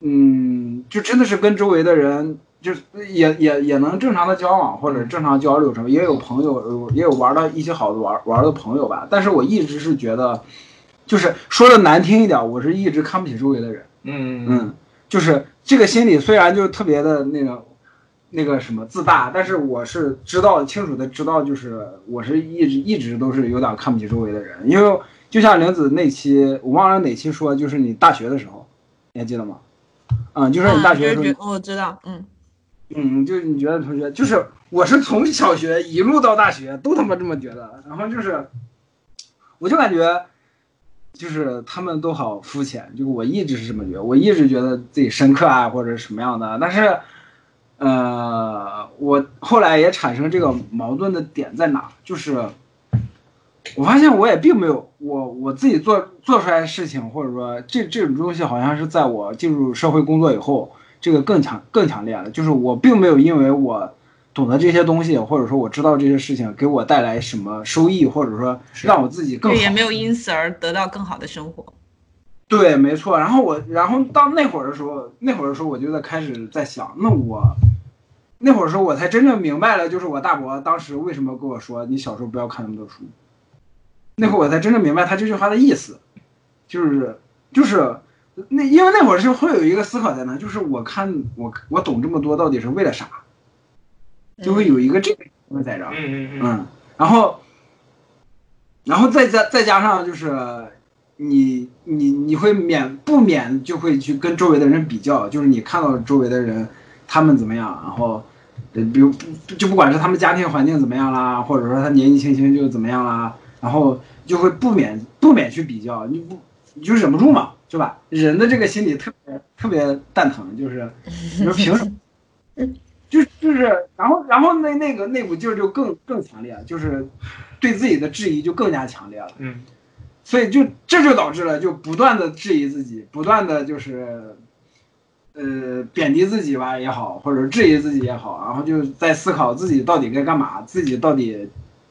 嗯，就真的是跟周围的人，就是也也也能正常的交往或者正常交流什么，也有朋友，也有玩的一起好的玩玩的朋友吧。但是我一直是觉得。就是说的难听一点，我是一直看不起周围的人。嗯嗯，就是这个心理虽然就是特别的那个那个什么自大，但是我是知道清楚的知道，就是我是一直一直都是有点看不起周围的人。因为就像玲子那期，我忘了哪期说，就是你大学的时候，你还记得吗？嗯，就是你大学的时候，我知道。嗯嗯，就是你觉得同学，就是我是从小学一路到大学都他妈这么觉得，然后就是我就感觉。就是他们都好肤浅，就我一直是这么觉得，我一直觉得自己深刻啊，或者什么样的。但是，呃，我后来也产生这个矛盾的点在哪？就是我发现我也并没有我我自己做做出来的事情，或者说这这种东西，好像是在我进入社会工作以后，这个更强更强烈了。就是我并没有因为我。懂得这些东西，或者说我知道这些事情给我带来什么收益，或者说让我自己更好，也没有因此而得到更好的生活。对，没错。然后我，然后到那会儿的时候，那会儿的时候我就在开始在想，那我那会儿时候我才真正明白了，就是我大伯当时为什么跟我说你小时候不要看那么多书。那会儿我才真正明白他这句话的意思，就是就是那因为那会儿是会有一个思考在那，就是我看我我懂这么多到底是为了啥？就会有一个这个在这儿，嗯嗯嗯，然后，然后再加再加上就是，你你你会免不免就会去跟周围的人比较，就是你看到周围的人他们怎么样，然后，比如就不管是他们家庭环境怎么样啦，或者说他年纪轻轻就怎么样啦，然后就会不免不免去比较，你不你就忍不住嘛，是吧？人的这个心理特别特别蛋疼，就是你说 凭什么？就就是，然后然后那那个那股劲儿就更更强烈，就是对自己的质疑就更加强烈了。嗯，所以就这就导致了就不断的质疑自己，不断的就是，呃，贬低自己吧也好，或者质疑自己也好，然后就在思考自己到底该干嘛，自己到底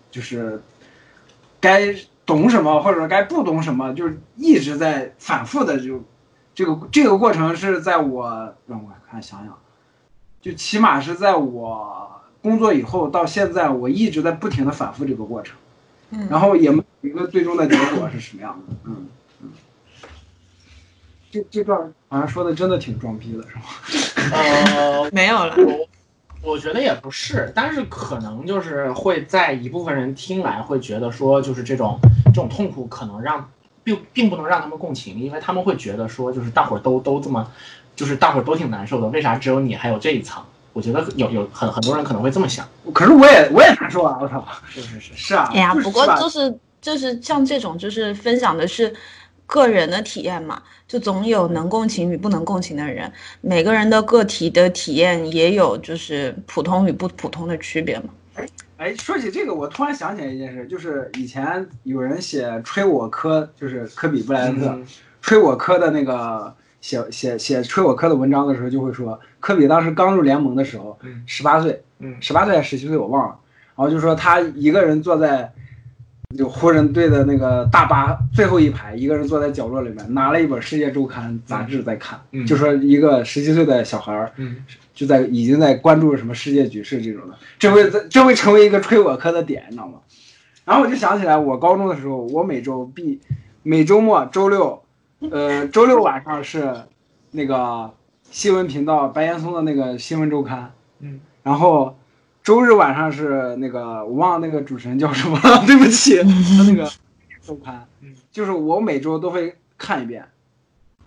就是该懂什么，或者该不懂什么，就是一直在反复的就这个这个过程是在我让我看想想。就起码是在我工作以后到现在，我一直在不停的反复这个过程，嗯，然后也没有一个最终的结果是什么样的，嗯嗯，这这段好像说的真的挺装逼的，是吗？呃，没有了，我我觉得也不是，但是可能就是会在一部分人听来会觉得说，就是这种这种痛苦可能让并并不能让他们共情，因为他们会觉得说，就是大伙儿都都这么。就是大伙儿都挺难受的，为啥只有你还有这一层？我觉得有有很很多人可能会这么想。可是我也我也难受啊！我操，是是是是啊。哎呀，不过就是就是像这种就是分享的是个人的体验嘛，就总有能共情与不能共情的人。每个人的个体的体验也有就是普通与不普通的区别嘛。哎，说起这个，我突然想起来一件事，就是以前有人写吹我科，就是科比布莱恩特吹我科的那个。写写写吹我科的文章的时候，就会说科比当时刚入联盟的时候，十八岁，十八岁还是十七岁我忘了，然后就说他一个人坐在就湖人队的那个大巴最后一排，一个人坐在角落里面，拿了一本世界周刊杂志在看，就说一个十七岁的小孩儿，就在已经在关注什么世界局势这种的，这会这会成为一个吹我科的点，你知道吗？然后我就想起来，我高中的时候，我每周必每周末周六，呃，周六晚上是那个新闻频道白岩松的那个新闻周刊，嗯，然后周日晚上是那个我忘了那个主持人叫什么了，对不起，他那个周刊，嗯，就是我每周都会看一遍。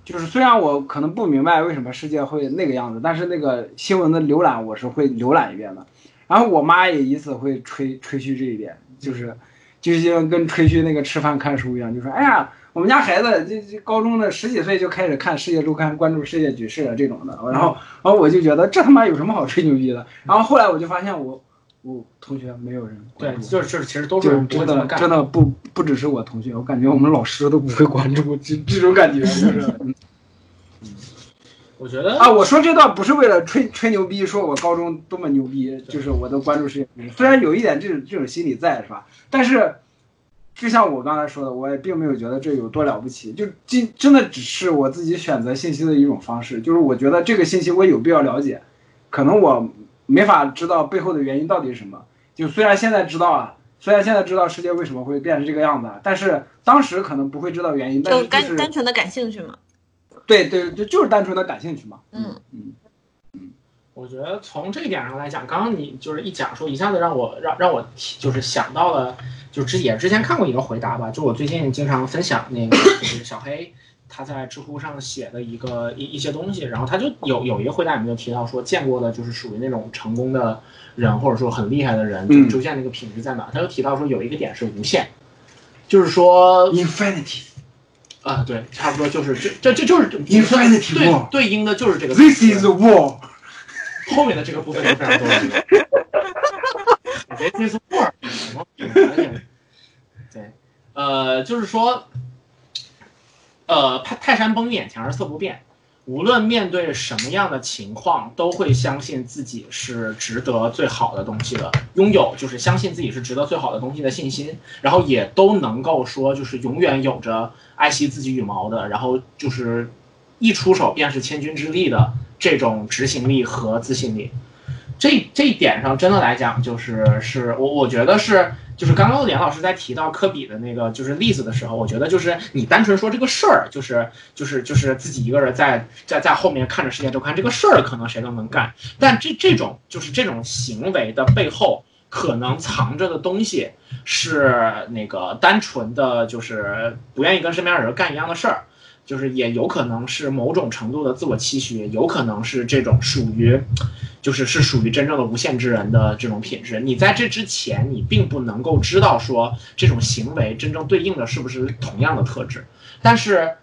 就是虽然我可能不明白为什么世界会那个样子，但是那个新闻的浏览我是会浏览一遍的。然后我妈也以此会吹吹嘘这一点，就是就像跟吹嘘那个吃饭看书一样，就说哎呀，我们家孩子这这高中的十几岁就开始看《世界周刊》，关注世界局势啊这种的。然后然后我就觉得这他妈有什么好吹牛逼的？然后后来我就发现我我同学没有人对关，注。就是就是，其实都就是真的。真的不不只是我同学，我感觉我们老师都不会关注这这种感觉，就是。嗯我觉得啊，我说这段不是为了吹吹牛逼，说我高中多么牛逼，就是我都关注世界。虽然有一点这种这种心理在，是吧？但是，就像我刚才说的，我也并没有觉得这有多了不起，就真真的只是我自己选择信息的一种方式。就是我觉得这个信息我有必要了解，可能我没法知道背后的原因到底是什么。就虽然现在知道了，虽然现在知道世界为什么会变成这个样子，但是当时可能不会知道原因。但就是单就是单纯的感兴趣嘛。对对对，就是单纯的感兴趣嘛。嗯嗯。我觉得从这一点上来讲，刚刚你就是一讲说，一下子让我让让我提就是想到了，就之也之前看过一个回答吧，就我最近经常分享那个就是小黑他在知乎上写的一个一一些东西，然后他就有有一个回答里面就提到说，见过的就是属于那种成功的人或者说很厉害的人，就嗯出现那个品质在哪？他就提到说有一个点是无限，就是说 Infinity。啊，对，差不多就是这这这就是 Infinity 对对应的就是这个 This is the war。后面的这个部分就非常多了。This is war 什么？对，呃，就是说，呃，泰泰山崩眼前而色不变，无论面对什么样的情况，都会相信自己是值得最好的东西的，拥有就是相信自己是值得最好的东西的信心，然后也都能够说就是永远有着爱惜自己羽毛的，然后就是一出手便是千钧之力的这种执行力和自信力。这这一点上，真的来讲，就是是我我觉得是，就是刚刚连老师在提到科比的那个就是例子的时候，我觉得就是你单纯说这个事儿，就是就是就是自己一个人在在在后面看着世界周刊这个事儿，可能谁都能干，但这这种就是这种行为的背后，可能藏着的东西是那个单纯的就是不愿意跟身边人干一样的事儿。就是也有可能是某种程度的自我期许，有可能是这种属于，就是是属于真正的无限之人的这种品质。你在这之前，你并不能够知道说这种行为真正对应的是不是同样的特质，但是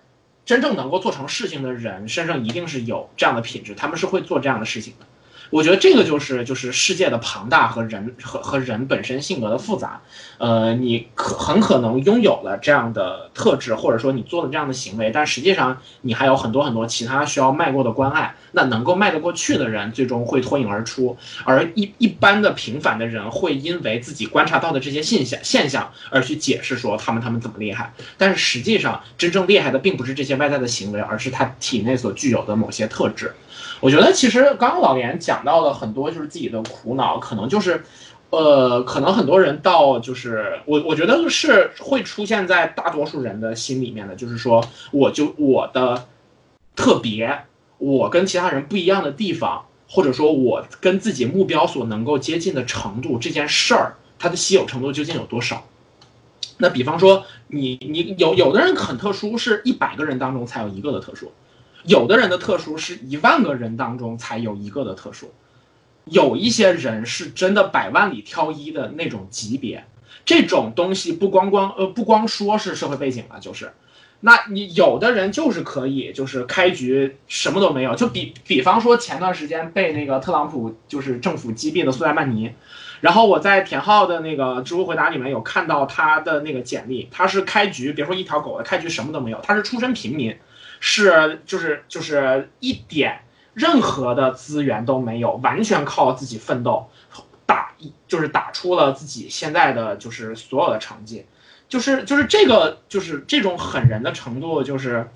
真正能够做成事情的人身上一定是有这样的品质，他们是会做这样的事情的。我觉得这个就是就是世界的庞大和人和和人本身性格的复杂，呃，你可很可能拥有了这样的特质，或者说你做了这样的行为，但实际上你还有很多很多其他需要迈过的关隘。那能够迈得过去的人，最终会脱颖而出，而一一般的平凡的人会因为自己观察到的这些现象现象而去解释说他们他们怎么厉害，但是实际上真正厉害的并不是这些外在的行为，而是他体内所具有的某些特质。我觉得其实刚刚老严讲到了很多就是自己的苦恼，可能就是，呃，可能很多人到就是我我觉得是会出现在大多数人的心里面的，就是说我就我的特别，我跟其他人不一样的地方，或者说我跟自己目标所能够接近的程度，这件事儿它的稀有程度究竟有多少？那比方说你你有有的人很特殊，是一百个人当中才有一个的特殊。有的人的特殊是一万个人当中才有一个的特殊，有一些人是真的百万里挑一的那种级别。这种东西不光光呃不光说是社会背景了，就是，那你有的人就是可以就是开局什么都没有，就比比方说前段时间被那个特朗普就是政府击毙的苏莱曼尼，然后我在田浩的那个知乎回答里面有看到他的那个简历，他是开局别说一条狗了，开局什么都没有，他是出身平民。是，就是就是一点任何的资源都没有，完全靠自己奋斗打，就是打出了自己现在的就是所有的成绩，就是就是这个就是这种狠人的程度，就是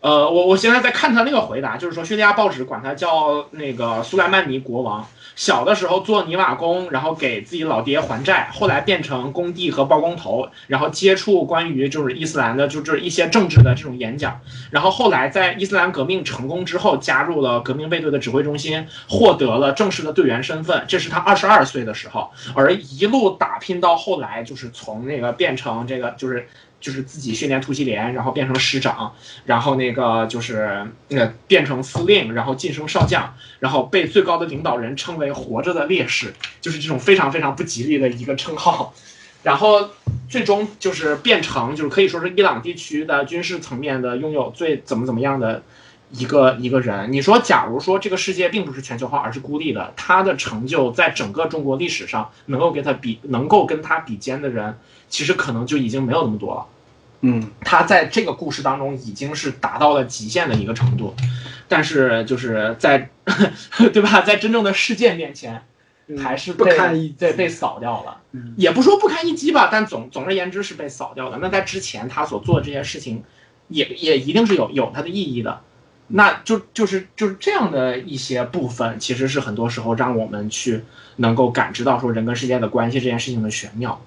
呃，我我现在在看他那个回答，就是说叙利亚报纸管他叫那个苏莱曼尼国王。小的时候做泥瓦工，然后给自己老爹还债，后来变成工地和包工头，然后接触关于就是伊斯兰的，就就是一些政治的这种演讲，然后后来在伊斯兰革命成功之后，加入了革命卫队的指挥中心，获得了正式的队员身份，这是他二十二岁的时候，而一路打拼到后来，就是从那个变成这个就是。就是自己训练突袭连，然后变成师长，然后那个就是呃变成司令，然后晋升少将，然后被最高的领导人称为“活着的烈士”，就是这种非常非常不吉利的一个称号。然后最终就是变成就是可以说是伊朗地区的军事层面的拥有最怎么怎么样的一个一个人。你说，假如说这个世界并不是全球化，而是孤立的，他的成就在整个中国历史上能够跟他比，能够跟他比肩的人。其实可能就已经没有那么多了，嗯，他在这个故事当中已经是达到了极限的一个程度，但是就是在，对吧？在真正的事件面前，还是不堪一被被扫掉了，也不说不堪一击吧，但总总而言之是被扫掉的。那在之前他所做的这些事情，也也一定是有有它的意义的，那就就是就是这样的一些部分，其实是很多时候让我们去能够感知到说人跟世界的关系这件事情的玄妙。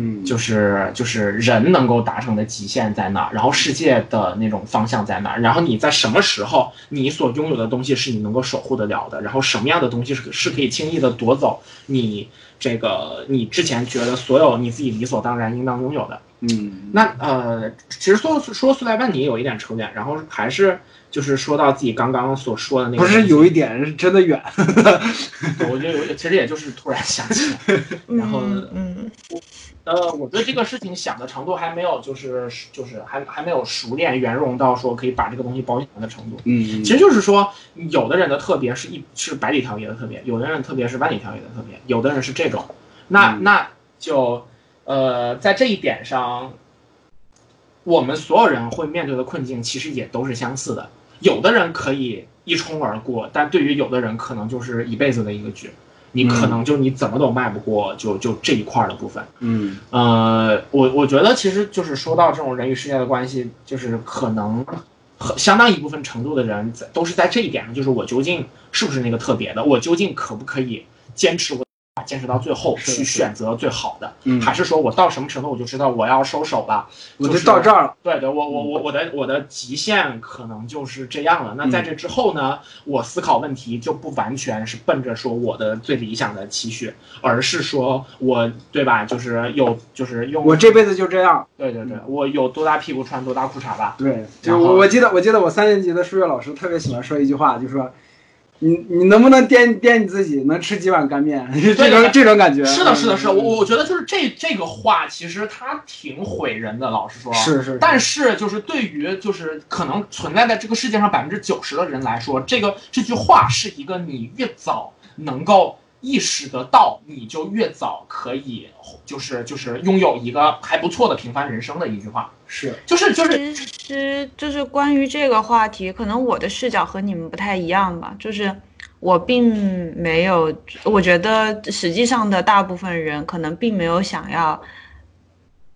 嗯，就是就是人能够达成的极限在哪，然后世界的那种方向在哪，然后你在什么时候，你所拥有的东西是你能够守护得了的，然后什么样的东西是是可以轻易的夺走你这个你之前觉得所有你自己理所当然应当拥有的。嗯，那呃，其实说说苏莱曼尼有一点扯远，然后还是就是说到自己刚刚所说的那个，不是有一点是真的远，我觉得有，其实也就是突然想起来，然后嗯。呃，我对这个事情想的程度还没有，就是就是还还没有熟练圆融到说可以把这个东西包起来的程度。嗯，其实就是说，有的人的特别是一是百里挑一的特别，有的人特别是万里挑一的特别，有的人是这种。那那就呃，在这一点上，我们所有人会面对的困境其实也都是相似的。有的人可以一冲而过，但对于有的人可能就是一辈子的一个局。你可能就你怎么都迈不过，就就这一块的部分。嗯，呃，我我觉得其实就是说到这种人与世界的关系，就是可能很相当一部分程度的人在都是在这一点上，就是我究竟是不是那个特别的，我究竟可不可以坚持我。坚持到最后去选择最好的，还是说我到什么程度我就知道我要收手了，我就到这儿了。对对，我我我我的我的极限可能就是这样了。那在这之后呢，我思考问题就不完全是奔着说我的最理想的期许，而是说我对吧？就是有就是用我这辈子就这样。对对对，我有多大屁股穿多大裤衩吧。对，我我记得我记得我三年级的数学老师特别喜欢说一句话，就说。你你能不能掂掂你自己，能吃几碗干面？这种这种感觉。是的，是的，是的。我我觉得就是这这个话，其实它挺毁人的。老实说，是是。但是就是对于就是可能存在在这个世界上百分之九十的人来说，这个这句话是一个你越早能够。意识得到，你就越早可以，就是就是拥有一个还不错的平凡人生的一句话，是，就是就是，其实就是关于这个话题，可能我的视角和你们不太一样吧，就是我并没有，我觉得实际上的大部分人可能并没有想要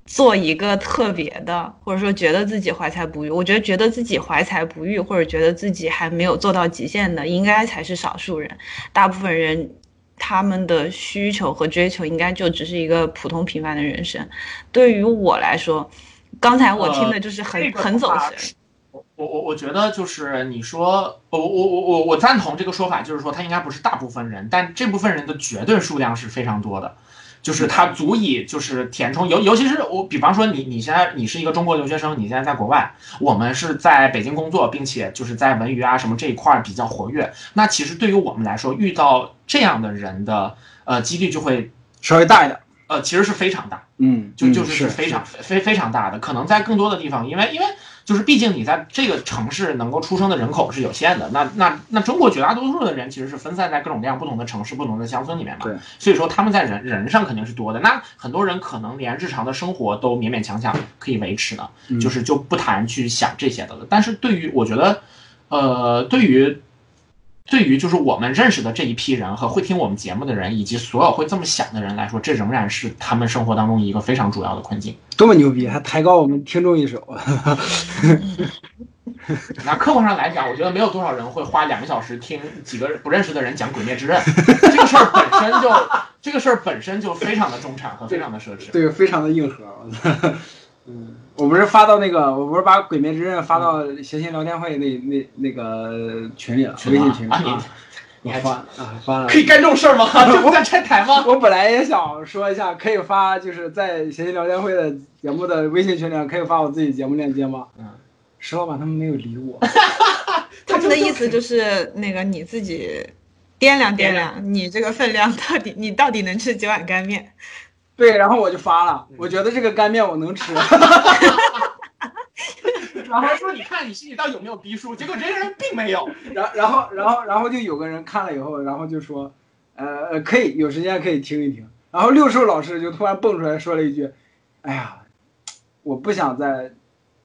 做一个特别的，或者说觉得自己怀才不遇，我觉得觉得自己怀才不遇，或者觉得自己还没有做到极限的，应该才是少数人，大部分人。他们的需求和追求应该就只是一个普通平凡的人生。对于我来说，刚才我听的就是很很走神。我我我我觉得就是你说，我我我我我赞同这个说法，就是说他应该不是大部分人，但这部分人的绝对数量是非常多的。就是它足以就是填充，尤尤其是我，比方说你你现在你是一个中国留学生，你现在在国外，我们是在北京工作，并且就是在文娱啊什么这一块比较活跃。那其实对于我们来说，遇到这样的人的呃几率就会稍微大一点。呃，其实是非常大，嗯，就就是是非常非非常大的，可能在更多的地方，因为因为。就是毕竟你在这个城市能够出生的人口是有限的，那那那中国绝大多数的人其实是分散在各种各样不同的城市、不同的乡村里面嘛。对，所以说他们在人人上肯定是多的。那很多人可能连日常的生活都勉勉强强可以维持呢，就是就不谈去想这些的了。但是对于我觉得，呃，对于。对于就是我们认识的这一批人和会听我们节目的人，以及所有会这么想的人来说，这仍然是他们生活当中一个非常主要的困境。多么牛逼，还抬高我们听众一手。那客观上来讲，我觉得没有多少人会花两个小时听几个不认识的人讲《鬼灭之刃》，这个事儿本身就这个事儿本身就非常的中产和非常的奢侈。对，非常的硬核。嗯，我不是发到那个，我不是把《鬼灭之刃》发到谐星聊天会那那那个群里了，微信群里。啊，你发啊发了？可以干这种事儿吗？这不在拆台吗？我本来也想说一下，可以发，就是在谐星聊天会的节目的微信群里可以发我自己节目链接吗？嗯，石老板他们没有理我。他们的意思就是那个你自己掂量掂量，你这个分量到底你到底能吃几碗干面？对，然后我就发了，我觉得这个干面我能吃。然后说你看你心里到底有没有逼数？结果这些人并没有。然然后然后然后就有个人看了以后，然后就说，呃呃可以有时间可以听一听。然后六兽老师就突然蹦出来说了一句，哎呀，我不想在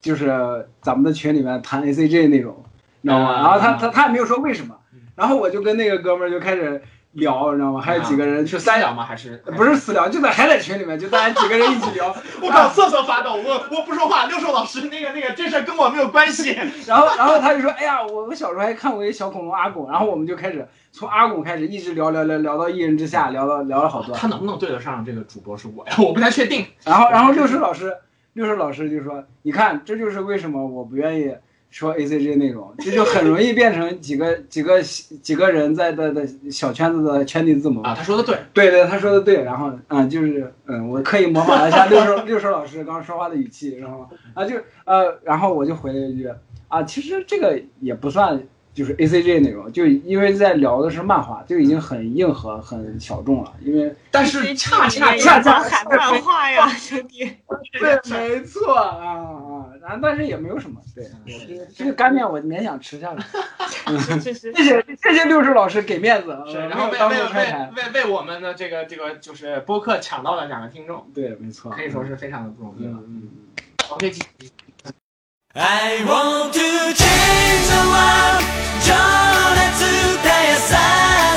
就是咱们的群里面谈 A C G 那种，你知道吗？然后他他他也没有说为什么。然后我就跟那个哥们儿就开始。聊，你知道吗？还有几个人是私聊吗？还是不是私聊？就在还在群里面，就大家几个人一起聊。我靠，瑟瑟发抖。我我不说话。六兽老师，那个那个，这事跟我没有关系。然后然后他就说：“哎呀，我我小时候还看过一小恐龙阿拱。”然后我们就开始从阿拱开始，一直聊聊聊聊到一人之下，聊到聊了好多。他能不能对得上这个主播是我呀？我不太确定。然后然后六兽老师，六兽老师就说：“你看，这就是为什么我不愿意。”说 A C G 内容，这就很容易变成几个几个几个人在的的小圈子的圈地字母啊。他说的对，对对，他说的对。然后嗯，就是嗯，我刻意模仿了一下六叔 六叔老师刚刚说话的语气，然后啊就呃，然后我就回了一句啊，其实这个也不算。就是 A C G 那种，就因为在聊的是漫画，就已经很硬核、很小众了。因为但是恰恰恰恰喊漫画呀，兄弟。对，没错啊啊！然后但是也没有什么，对，这个干面我勉强吃下来。谢谢谢谢六叔老师给面子，然后为为为为为我们的这个这个就是播客抢到了两个听众，对，没错，可以说是非常的不容易了。嗯嗯。OK。I want to change the world 情熱絶やさず ず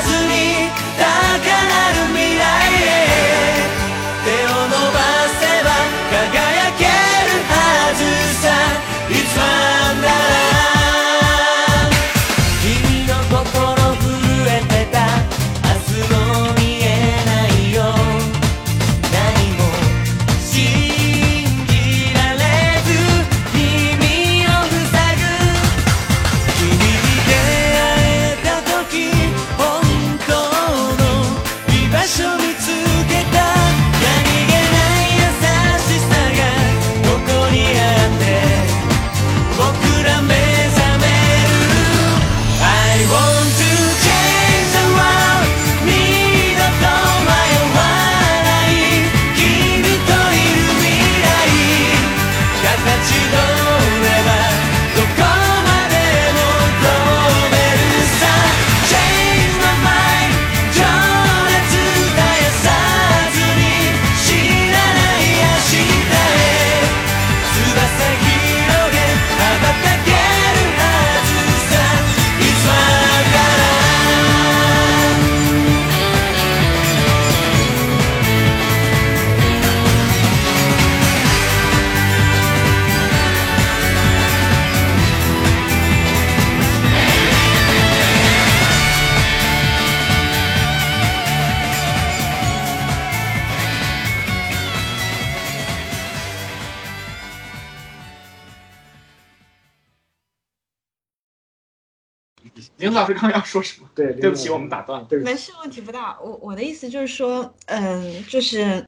老师刚刚要说什么？对对不起，我们打断了。对不起没事，问题不大。我我的意思就是说，嗯，就是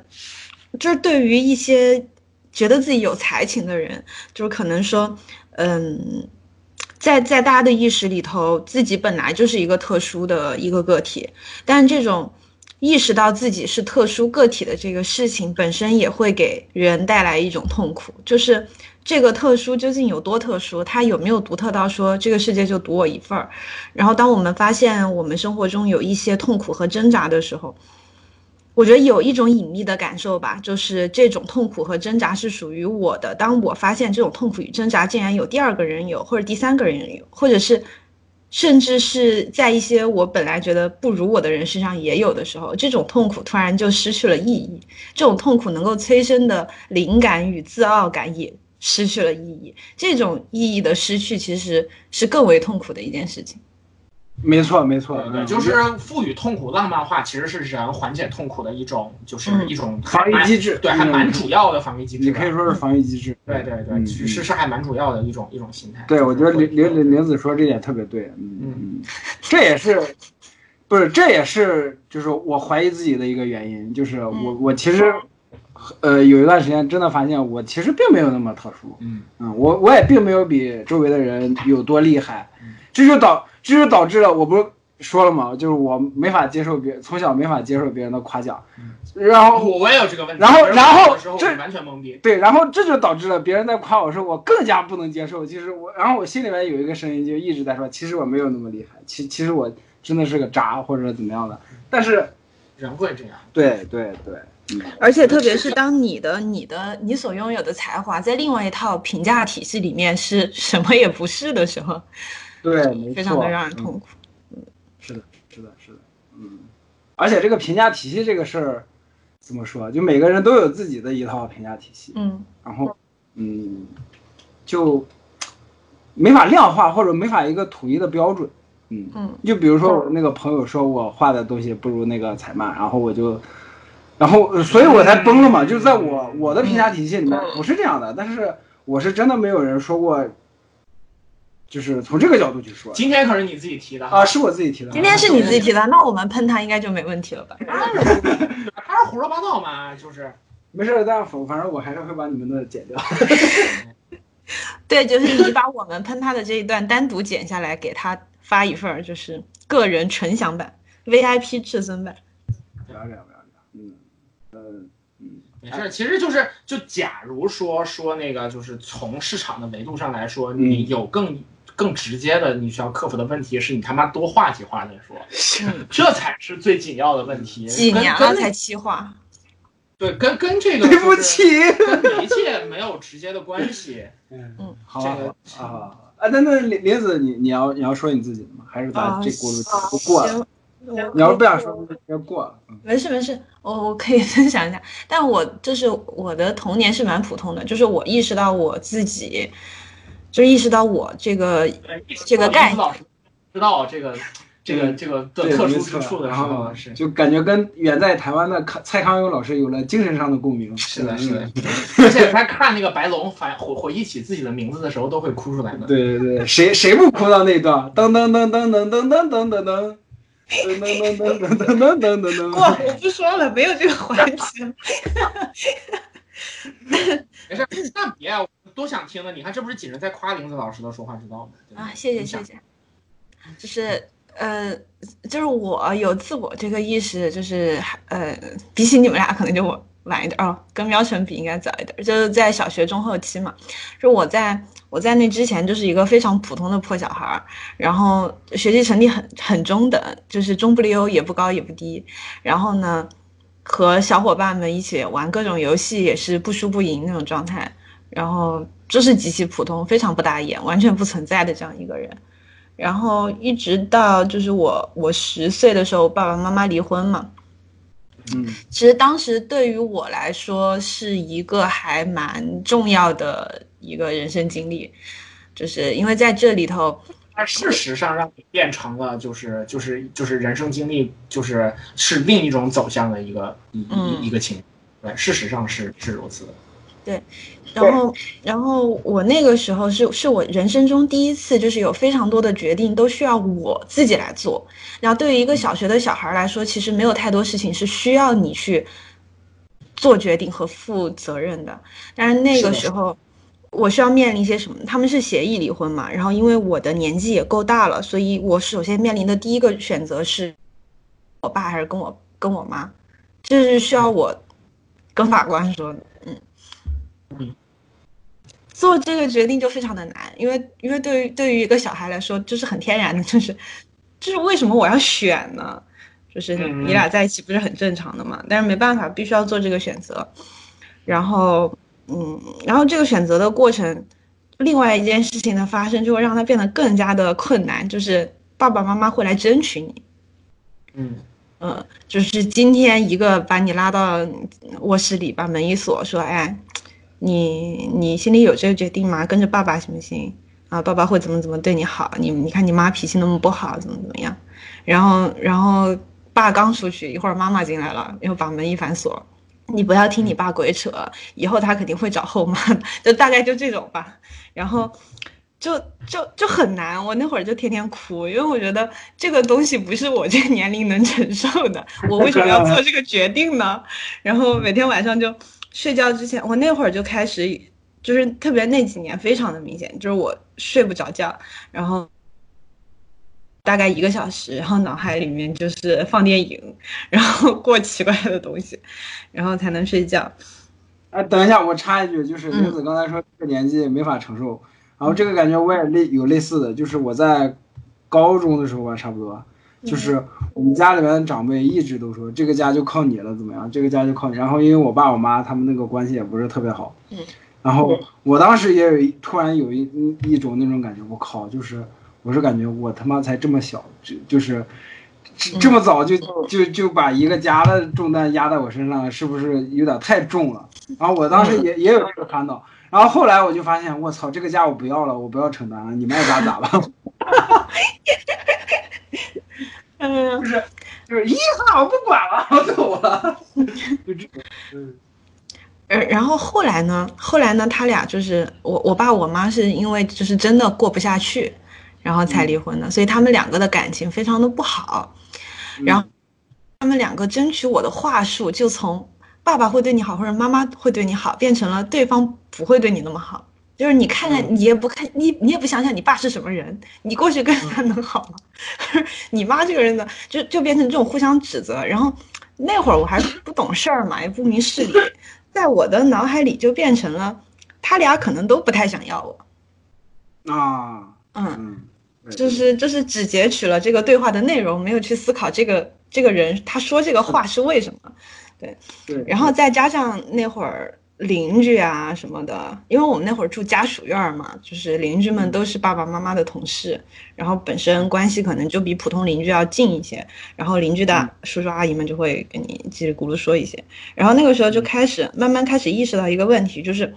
就是对于一些觉得自己有才情的人，就是可能说，嗯，在在大家的意识里头，自己本来就是一个特殊的一个个体，但这种意识到自己是特殊个体的这个事情本身，也会给人带来一种痛苦，就是。这个特殊究竟有多特殊？它有没有独特到说这个世界就独我一份儿？然后，当我们发现我们生活中有一些痛苦和挣扎的时候，我觉得有一种隐秘的感受吧，就是这种痛苦和挣扎是属于我的。当我发现这种痛苦与挣扎竟然有第二个人有，或者第三个人有，或者是甚至是在一些我本来觉得不如我的人身上也有的时候，这种痛苦突然就失去了意义。这种痛苦能够催生的灵感与自傲感也。失去了意义。这种意义的失去，其实是更为痛苦的一件事情。没错没错，对就是赋予痛苦浪漫化，其实是人缓解痛苦的一种，就是嗯一种防御机制对，还蛮嗯主要的防御机制吧。你可以说是防御机制。对对对，嗯其实是还蛮主要的一种一种心态。对，我觉得就是玲玲玲玲子说这点特别对，嗯嗯，这也是，不是这也是就是我怀疑自己的一个原因，就是我嗯我其实，呃，有一段时间真的发现我其实并没有那么特殊，嗯嗯，我我也并没有比周围的人有多厉害，这就导这就导致了我不是说了吗？就是我没法接受别从小没法接受别人的夸奖，然后我我也有这个问题。然后然后这完全懵逼。对，然后这就导致了别人在夸我时，我更加不能接受。其实我，然后我心里面有一个声音就一直在说，其实我没有那么厉害，其其实我真的是个渣或者怎么样的。但是，人会这样。对对对，嗯，而且特别是当你的、你的、你所拥有的才华在另外一套评价体系里面是什么也不是的时候，对，非常的让人嗯痛苦。是的，是的，是的，嗯。而且这个评价体系这个事儿，怎么说？就每个人都有自己的一套评价体系，嗯然后，嗯，就没法量化或者没法一个统一的标准。嗯，嗯就比如说我那个朋友说我画的东西不如那个彩漫，然后我就，然后呃所以我才崩了嘛。就是在我我的评价体系里面不是这样的，但是我是真的没有人说过，就是从这个角度去说今天可是你自己提的啊，是我自己提的。今天是你自己提的，那我们喷他应该就没问题了吧？他是他是胡说八道嘛，就是没事，但反反正我还是会把你们的剪掉。对，就是你把我们喷他的这一段单独剪下来，给他发一份儿，就是个人纯享版 VIP 至尊版。不要这没事，其实就是就假如说说那个，就是从市场的维度上来说，嗯你有更更直接的你需要克服的问题是你他妈多画几画再说，这才是最紧要的问题。几年了才七画，对，跟跟这个对不起。跟媒介没有直接的关系。嗯嗯，好啊啊，那那林林子，你你要你要说你自己的吗？还是咱啊这轱辘就过了？你要是不想说，就直接过了。嗯没事没事，我我可以分享一下。但我就是我的童年是蛮普通的，就是我意识到我自己，就意识到我这个这个概念老师知道这个这个这个的对，特殊之处的时然后候。就感觉跟远在台湾的康蔡康永老师有了精神上的共鸣。是的，嗯是的，而且他看那个白龙反回回忆起自己的名字的时候，都会哭出来的。对对对，谁谁不哭到那段？噔噔噔噔噔噔噔噔噔噔。噔噔噔噔噔噔噔噔噔。过，我不说了，没有这个环节。没事，那别，我多想听呢。你看，这不是仅是在夸林子老师的说话之道吗？啊，谢谢谢。谢。就是呃，就是我有自我这个意识，就是呃，比起你们俩可能就我晚一点哦，跟喵晨比应该早一点，就是在小学中后期嘛。就我在我在那之前就是一个非常普通的破小孩，然后学习成绩很很中等，就是中不溜，也不高也不低。然后呢，和小伙伴们一起玩各种游戏，也是不输不赢那种状态。然后就是极其普通，非常不打眼，完全不存在的这样一个人。然后一直到就是我我十岁的时候，爸爸妈妈离婚嘛。嗯其实当时对于我来说是一个还蛮重要的一个人生经历，就是因为在这里头，但事实上，让你变成了就是就是就是人生经历，就是是另一种走向的一个一嗯一一个情。对，事实上是是如此的。然后然后我那个时候是是我人生中第一次，就是有非常多的决定都需要我自己来做。然后对于一个小学的小孩来说，其实没有太多事情是需要你去做决定和负责任的。但是那个时候，我需要面临一些什么？他们是协议离婚嘛，然后因为我的年纪也够大了，所以我首先面临的第一个选择是，我爸还是跟我跟我妈，这是需要我跟法官说的，嗯。做这个决定就非常的难，因为因为对于对于一个小孩来说，就是很天然的，就是就是为什么我要选呢？就是嗯你俩在一起不是很正常的嘛？但是没办法，必须要做这个选择。然后，嗯，然后这个选择的过程，另外一件事情的发生，就会让他变得更加的困难，就是爸爸妈妈会来争取你。嗯，嗯，就是今天一个把你拉到卧室里，把门一锁，说：“哎，你你心里有这个决定吗？跟着爸爸行不行？啊，爸爸会怎么怎么对你好？你你看你妈脾气那么不好，怎么怎么样？然后然后爸刚出去，一会儿妈妈进来了，又把门一反锁。你不要听你爸鬼扯，以后他肯定会找后妈，就大概就这种吧。然后就就就很难，我那会儿就天天哭，因为我觉得这个东西不是我这个年龄能承受的，我为什么要做这个决定呢？然后每天晚上就睡觉之前，我那会儿就开始，就是特别那几年非常的明显，就是我睡不着觉，然后。大概一个小时，然后脑海里面就是放电影，然后过奇怪的东西，然后才能睡觉。啊，等一下，我插一句，就是嗯林子刚才说这个年纪没法承受，然后这个感觉我也类有类似的，就是我在高中的时候吧，差不多，就是我们家里面的长辈一直都说这个家就靠你了，怎么样？这个家就靠你。然后因为我爸我妈他们那个关系也不是特别好，嗯，然后我当时也有一突然有一一种那种感觉，我靠，就是我是感觉我他妈才这么小，就就是。这这么早就就就把一个家的重担压在我身上，是不是有点太重了？然后我当时也也有这个烦恼，然后后来我就发现，我操，这个家我不要了，我不要承担了，你们爱咋咋吧。嗯就是就是，一哈，我不管了，我走了。就这，嗯呃，然后后来呢？后来呢？他俩就是我，我爸我妈是因为就是真的过不下去，然后才离婚的，所以他们两个的感情非常的不好。然后他们两个争取我的话术，就从爸爸会对你好或者妈妈会对你好，变成了对方不会对你那么好。就是你看看，你也不看，你你也不想想你爸是什么人，你过去跟他能好吗？你妈这个人呢，就就变成这种互相指责。然后那会儿我还不懂事儿嘛，也不明事理，在我的脑海里就变成了他俩可能都不太想要我。啊，嗯，就是就是只截取了这个对话的内容，没有去思考这个这个人他说这个话是为什么。对，然后再加上那会儿邻居啊什么的，因为我们那会儿住家属院嘛，就是邻居们都是爸爸妈妈的同事，然后本身关系可能就比普通邻居要近一些，然后邻居的叔叔阿姨们就会跟你叽里咕噜说一些，然后那个时候就开始慢慢开始意识到一个问题，就是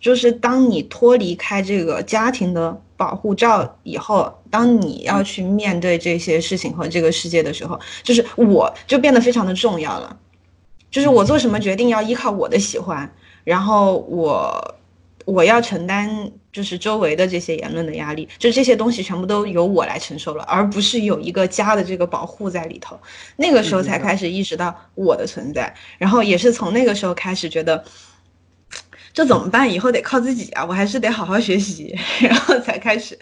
就是当你脱离开这个家庭的保护罩以后，当你要去面对这些事情和这个世界的时候，就是我就变得非常的重要了。就是我做什么决定要依靠我的喜欢，然后我我要承担就是周围的这些言论的压力，就这些东西全部都由我来承受了，而不是有一个家的这个保护在里头。那个时候才开始意识到我的存在，然后也是从那个时候开始觉得。这怎么办？以后得靠自己啊！我还是得好好学习，然后才开始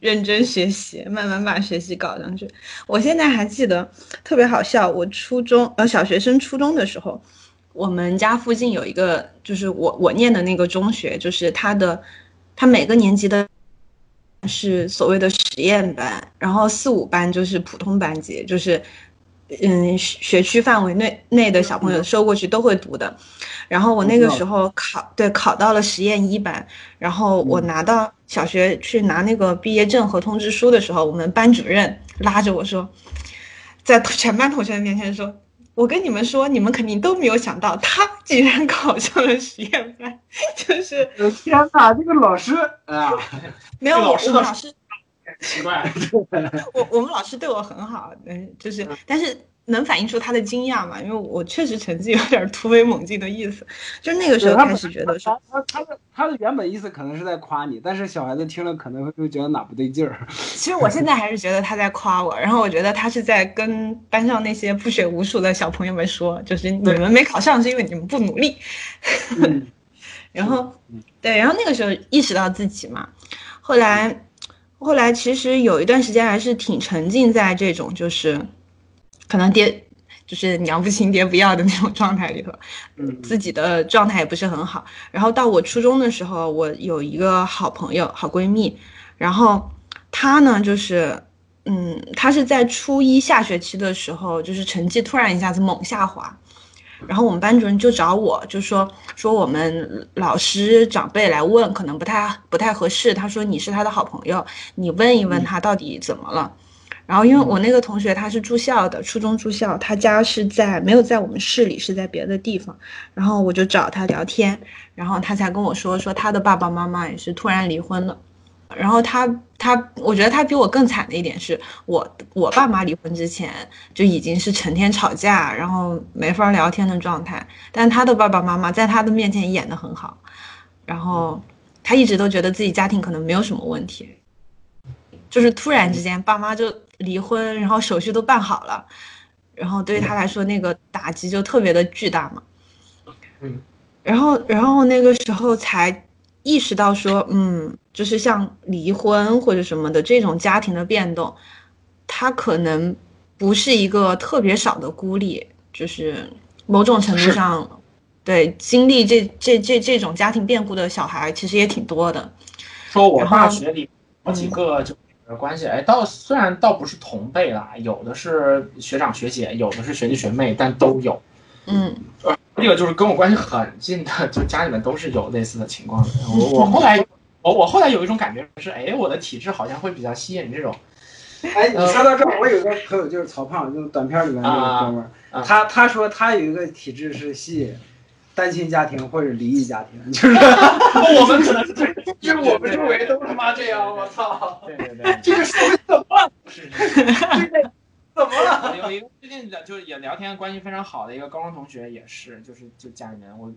认真学习，慢慢把学习搞上去。我现在还记得特别好笑，我初中呃小学升初中的时候，我们家附近有一个，就是我我念的那个中学，就是它的，它每个年级的是所谓的实验班，然后四五班就是普通班级，就是嗯学区范围内内的小朋友收过去都会读的。然后我那个时候考对考到了实验一班，然后我拿到小学去拿那个毕业证和通知书的时候，我们班主任拉着我说，在全班同学面前说。我跟你们说，你们肯定都没有想到，他竟然考上了实验班，就是呃天哪，这个老师，哎呀，没有老师的我们老师奇怪，我我们老师对我很好，嗯，就是但是能反映出他的惊讶嘛，因为我确实成绩有点突飞猛进的意思，就那个时候开始觉得说，他他的他的原本意思可能是在夸你，但是小孩子听了可能会觉得哪不对劲儿。其实我现在还是觉得他在夸我，然后我觉得他是在跟班上那些不学无术的小朋友们说，就是你们没考上是因为你们不努力，嗯。然后对，然后那个时候意识到自己嘛，后来后来其实有一段时间还是挺沉浸在这种就是可能爹就是娘不亲爹不要的那种状态里头，嗯自己的状态也不是很好。然后到我初中的时候，我有一个好朋友、好闺蜜，然后她呢就是。嗯，她是在初一下学期的时候，就是成绩突然一下子猛下滑，然后我们班主任就找我，就说说我们老师长辈来问，可能不太不太合适。他说你是他的好朋友，你问一问他到底怎么了。然后因为我那个同学他是住校的，初中住校，他家是在没有在我们市里，是在别的地方。然后我就找他聊天，然后他才跟我说说他的爸爸妈妈也是突然离婚了。然后他他，我觉得他比我更惨的一点是我我爸妈离婚之前就已经是成天吵架，然后没法聊天的状态，但他的爸爸妈妈在他的面前演得很好，然后他一直都觉得自己家庭可能没有什么问题，就是突然之间爸妈就离婚，然后手续都办好了，然后对于他来说那个打击就特别的巨大嘛，嗯，然后然后那个时候才意识到说，嗯，就是像离婚或者什么的这种家庭的变动，他可能不是一个特别少的孤立，就是某种程度上，对经历这这这这种家庭变故的小孩其实也挺多的。说我大学里好几嗯。个就是关系，哎，倒虽然倒不是同辈啦，有的是学长学姐，有的是学弟学妹，但都有。嗯这个就是跟我关系很近的，就家里面都是有类似的情况的。我 我后来我我后来有一种感觉是，哎，我的体质好像会比较吸引这种。哎，你说到这儿，我有个朋友就是曹胖，就是短片里面那个哥们儿，啊啊他他说他有一个体质是吸引单亲家庭或者离异家庭，就是我们可能是这，就是我们周围都他妈这样，我操，对对对，这个社会怎么了？是是。这个怎么了？我有一个最近的，就是也聊天关系非常好的一个高中同学，也是，就是就家里面我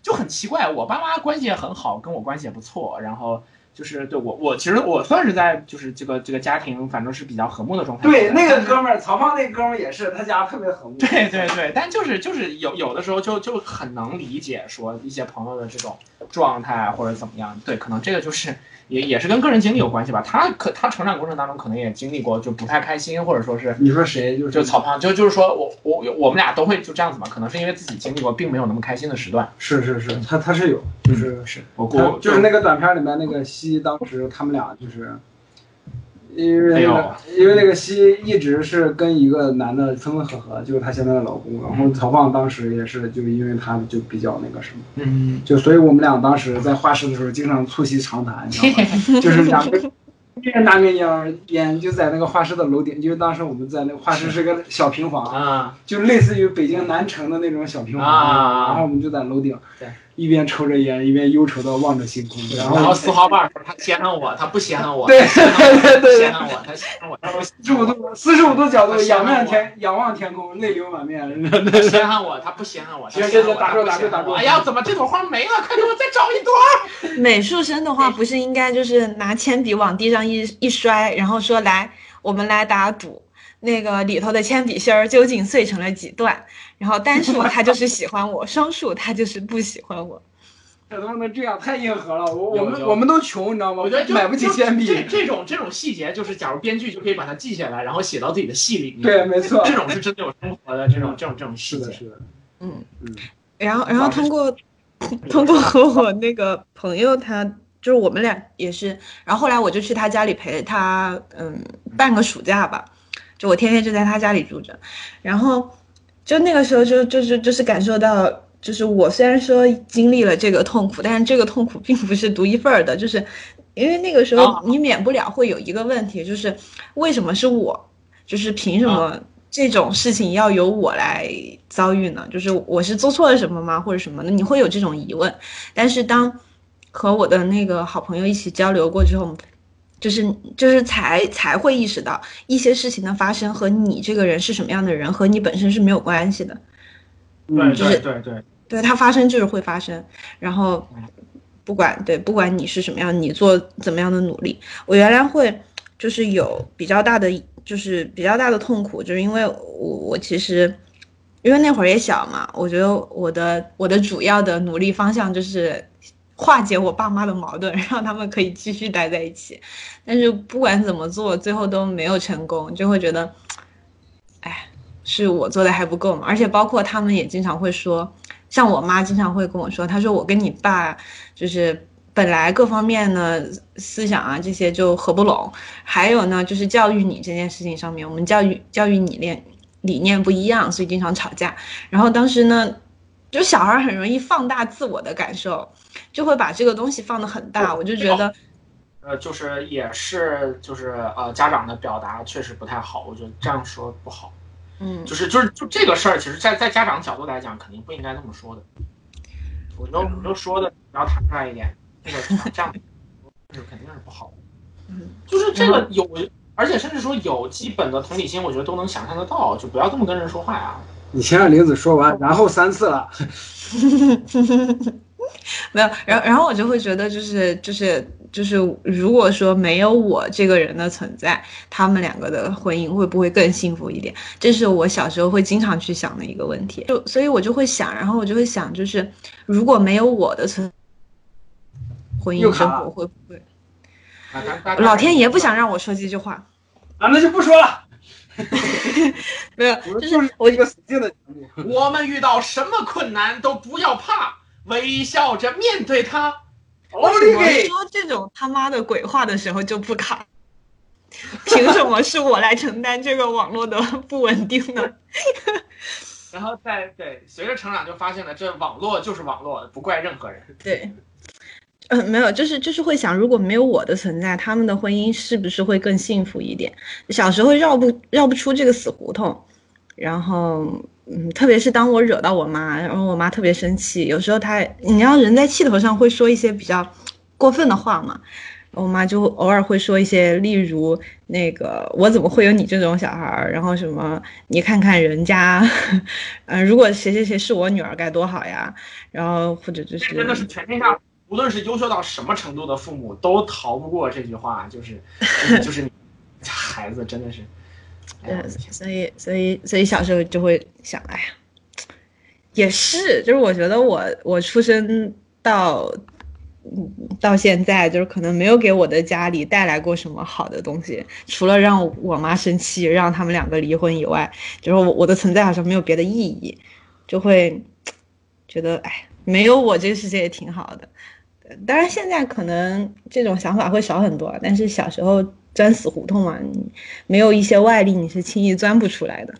就很奇怪，我爸妈关系也很好，跟我关系也不错，然后就是对我我其实我算是在就是这个这个家庭反正是比较和睦的状态。对，那个哥们儿，曹芳那哥们儿也是，他家特别和睦。对对对，但就是就是有有的时候就就很能理解说一些朋友的这种状态或者怎么样，对，可能这个就是也也是跟个人经历有关系吧。他可他成长过程当中可能也经历过就不太开心，或者说是你说谁？就是就曹胖，就就是说我我我们俩都会就这样子嘛，可能是因为自己经历过并没有那么开心的时段。是是是，他他是有，就是是我他我就是那个短片里面那个西，当时他们俩就是。因为那哎个，因为那个西一直是跟一个男的分分合合，就是她现在的老公。然后曹放当时也是，就因为他就比较那个什么，嗯，就所以我们俩当时在画室的时候经常促膝长谈，你知道吗？就是两个一人拿根烟烟就在那个画室的楼顶，因为当时我们在那个画室是个小平房，啊，就类似于北京南城的那种小平房，啊。然后我们就在楼顶。对，一边抽着烟，一边忧愁的望着星空，然然后后四号半儿他稀罕我，他不稀罕我，对他稀罕我对对对稀罕我，他稀罕我，他不稀四十五，度四十五度角度仰望天仰望天空，泪流满面。他稀罕我，他不稀罕我，行行行打住打住打住我哎呀，怎么这朵花没了？快给我再找一朵！美术生的话，不是应该就是拿铅笔往地上一一摔，然后说来，我们来打赌，那个里头的铅笔芯儿究竟碎成了几段？然后单数他就是喜欢我，双数他就是不喜欢我。这能不能这样？太硬核了！我我们我们都穷，你知道吗？我觉得就买不起铅笔。这这种这种细节，就是假如编剧就可以把它记下来，然后写到自己的戏里面。对，没错。这种是真的有生活的这种这种这种细是的，节。是的。嗯嗯，然后，然后通过通过和我那个朋友他，就是我们俩也是，然后后来我就去他家里陪他，嗯，半个暑假吧，就我天天就在他家里住着，然后就那个时候就就是就是感受到，就是我虽然说经历了这个痛苦，但是这个痛苦并不是独一份儿的，就是因为那个时候啊你免不了会有一个问题，就是为什么是我，就是凭什么这种事情要由我来遭遇呢？就是我是做错了什么吗，或者什么的？你会有这种疑问。但是当和我的那个好朋友一起交流过之后，就是就是才才会意识到一些事情的发生和你这个人是什么样的人和你本身是没有关系的。对嗯就是对对对，对它发生就是会发生，然后不管对不管你是什么样，你做怎么样的努力，我原来会就是有比较大的就是比较大的痛苦，就是因为我我其实因为那会儿也小嘛，我觉得我的我的主要的努力方向就是化解我爸妈的矛盾，让他们可以继续待在一起，但是不管怎么做，最后都没有成功，就会觉得，哎，是我做的还不够嘛，而且包括他们也经常会说。像我妈经常会跟我说，她说我跟你爸就是本来各方面呢思想啊这些就合不拢，还有呢就是教育你这件事情上面，我们教育教育理念理念不一样，所以经常吵架。然后当时呢，就小孩很容易放大自我的感受，就会把这个东西放得很大，我就觉得。呃，就是也是就是呃，家长的表达确实不太好，我觉得这样说不好。嗯就是就是就这个事儿，其实在在家长角度来讲，肯定不应该这么说的。我就我就说的比较坦率一点，这个这样是肯定是不好的。嗯，就是这个有，而且甚至说有基本的同理心，我觉得都能想象得到，就不要这么跟人说话呀。你先让玲子说完，然后三次了。没有，然后然后我就会觉得，就是就是就是，如果说没有我这个人的存在，他们两个的婚姻会不会更幸福一点？这是我小时候会经常去想的一个问题。就所以，我就会想，然后我就会想，就是如果没有我的存，婚姻生活会不会？老天爷不想让我说这句话，啊，那就不说了。没有，就是就是我一个死劲的节目。我们遇到什么困难都不要怕，微笑着面对它。奥为什么！说这种他妈的鬼话的时候就不卡？凭什么是我来承担这个网络的不稳定呢？然后再对，随着成长就发现了，这网络就是网络，不怪任何人。对，嗯，没有，就是就是会想，如果没有我的存在，他们的婚姻是不是会更幸福一点？小时候绕不绕不出这个死胡同，然后嗯，特别是当我惹到我妈，然后我妈特别生气，有时候她，你知道人在气头上会说一些比较过分的话嘛。我妈就偶尔会说一些，例如那个我怎么会有你这种小孩儿？然后什么你看看人家，嗯、如果谁谁谁是我女儿该多好呀？然后或者就是真的是全天下，无论是优秀到什么程度的父母，都逃不过这句话，就是就是就是你孩子真的是，对，所以所以所以小时候就会想，哎呀，也是，就是我觉得我我出生到嗯到现在，就是可能没有给我的家里带来过什么好的东西，除了让我妈生气，让他们两个离婚以外，就是我我的存在好像没有别的意义，就会觉得哎，没有我这个世界也挺好的。当然，现在可能这种想法会少很多，但是小时候钻死胡同嘛，你没有一些外力，你是轻易钻不出来的。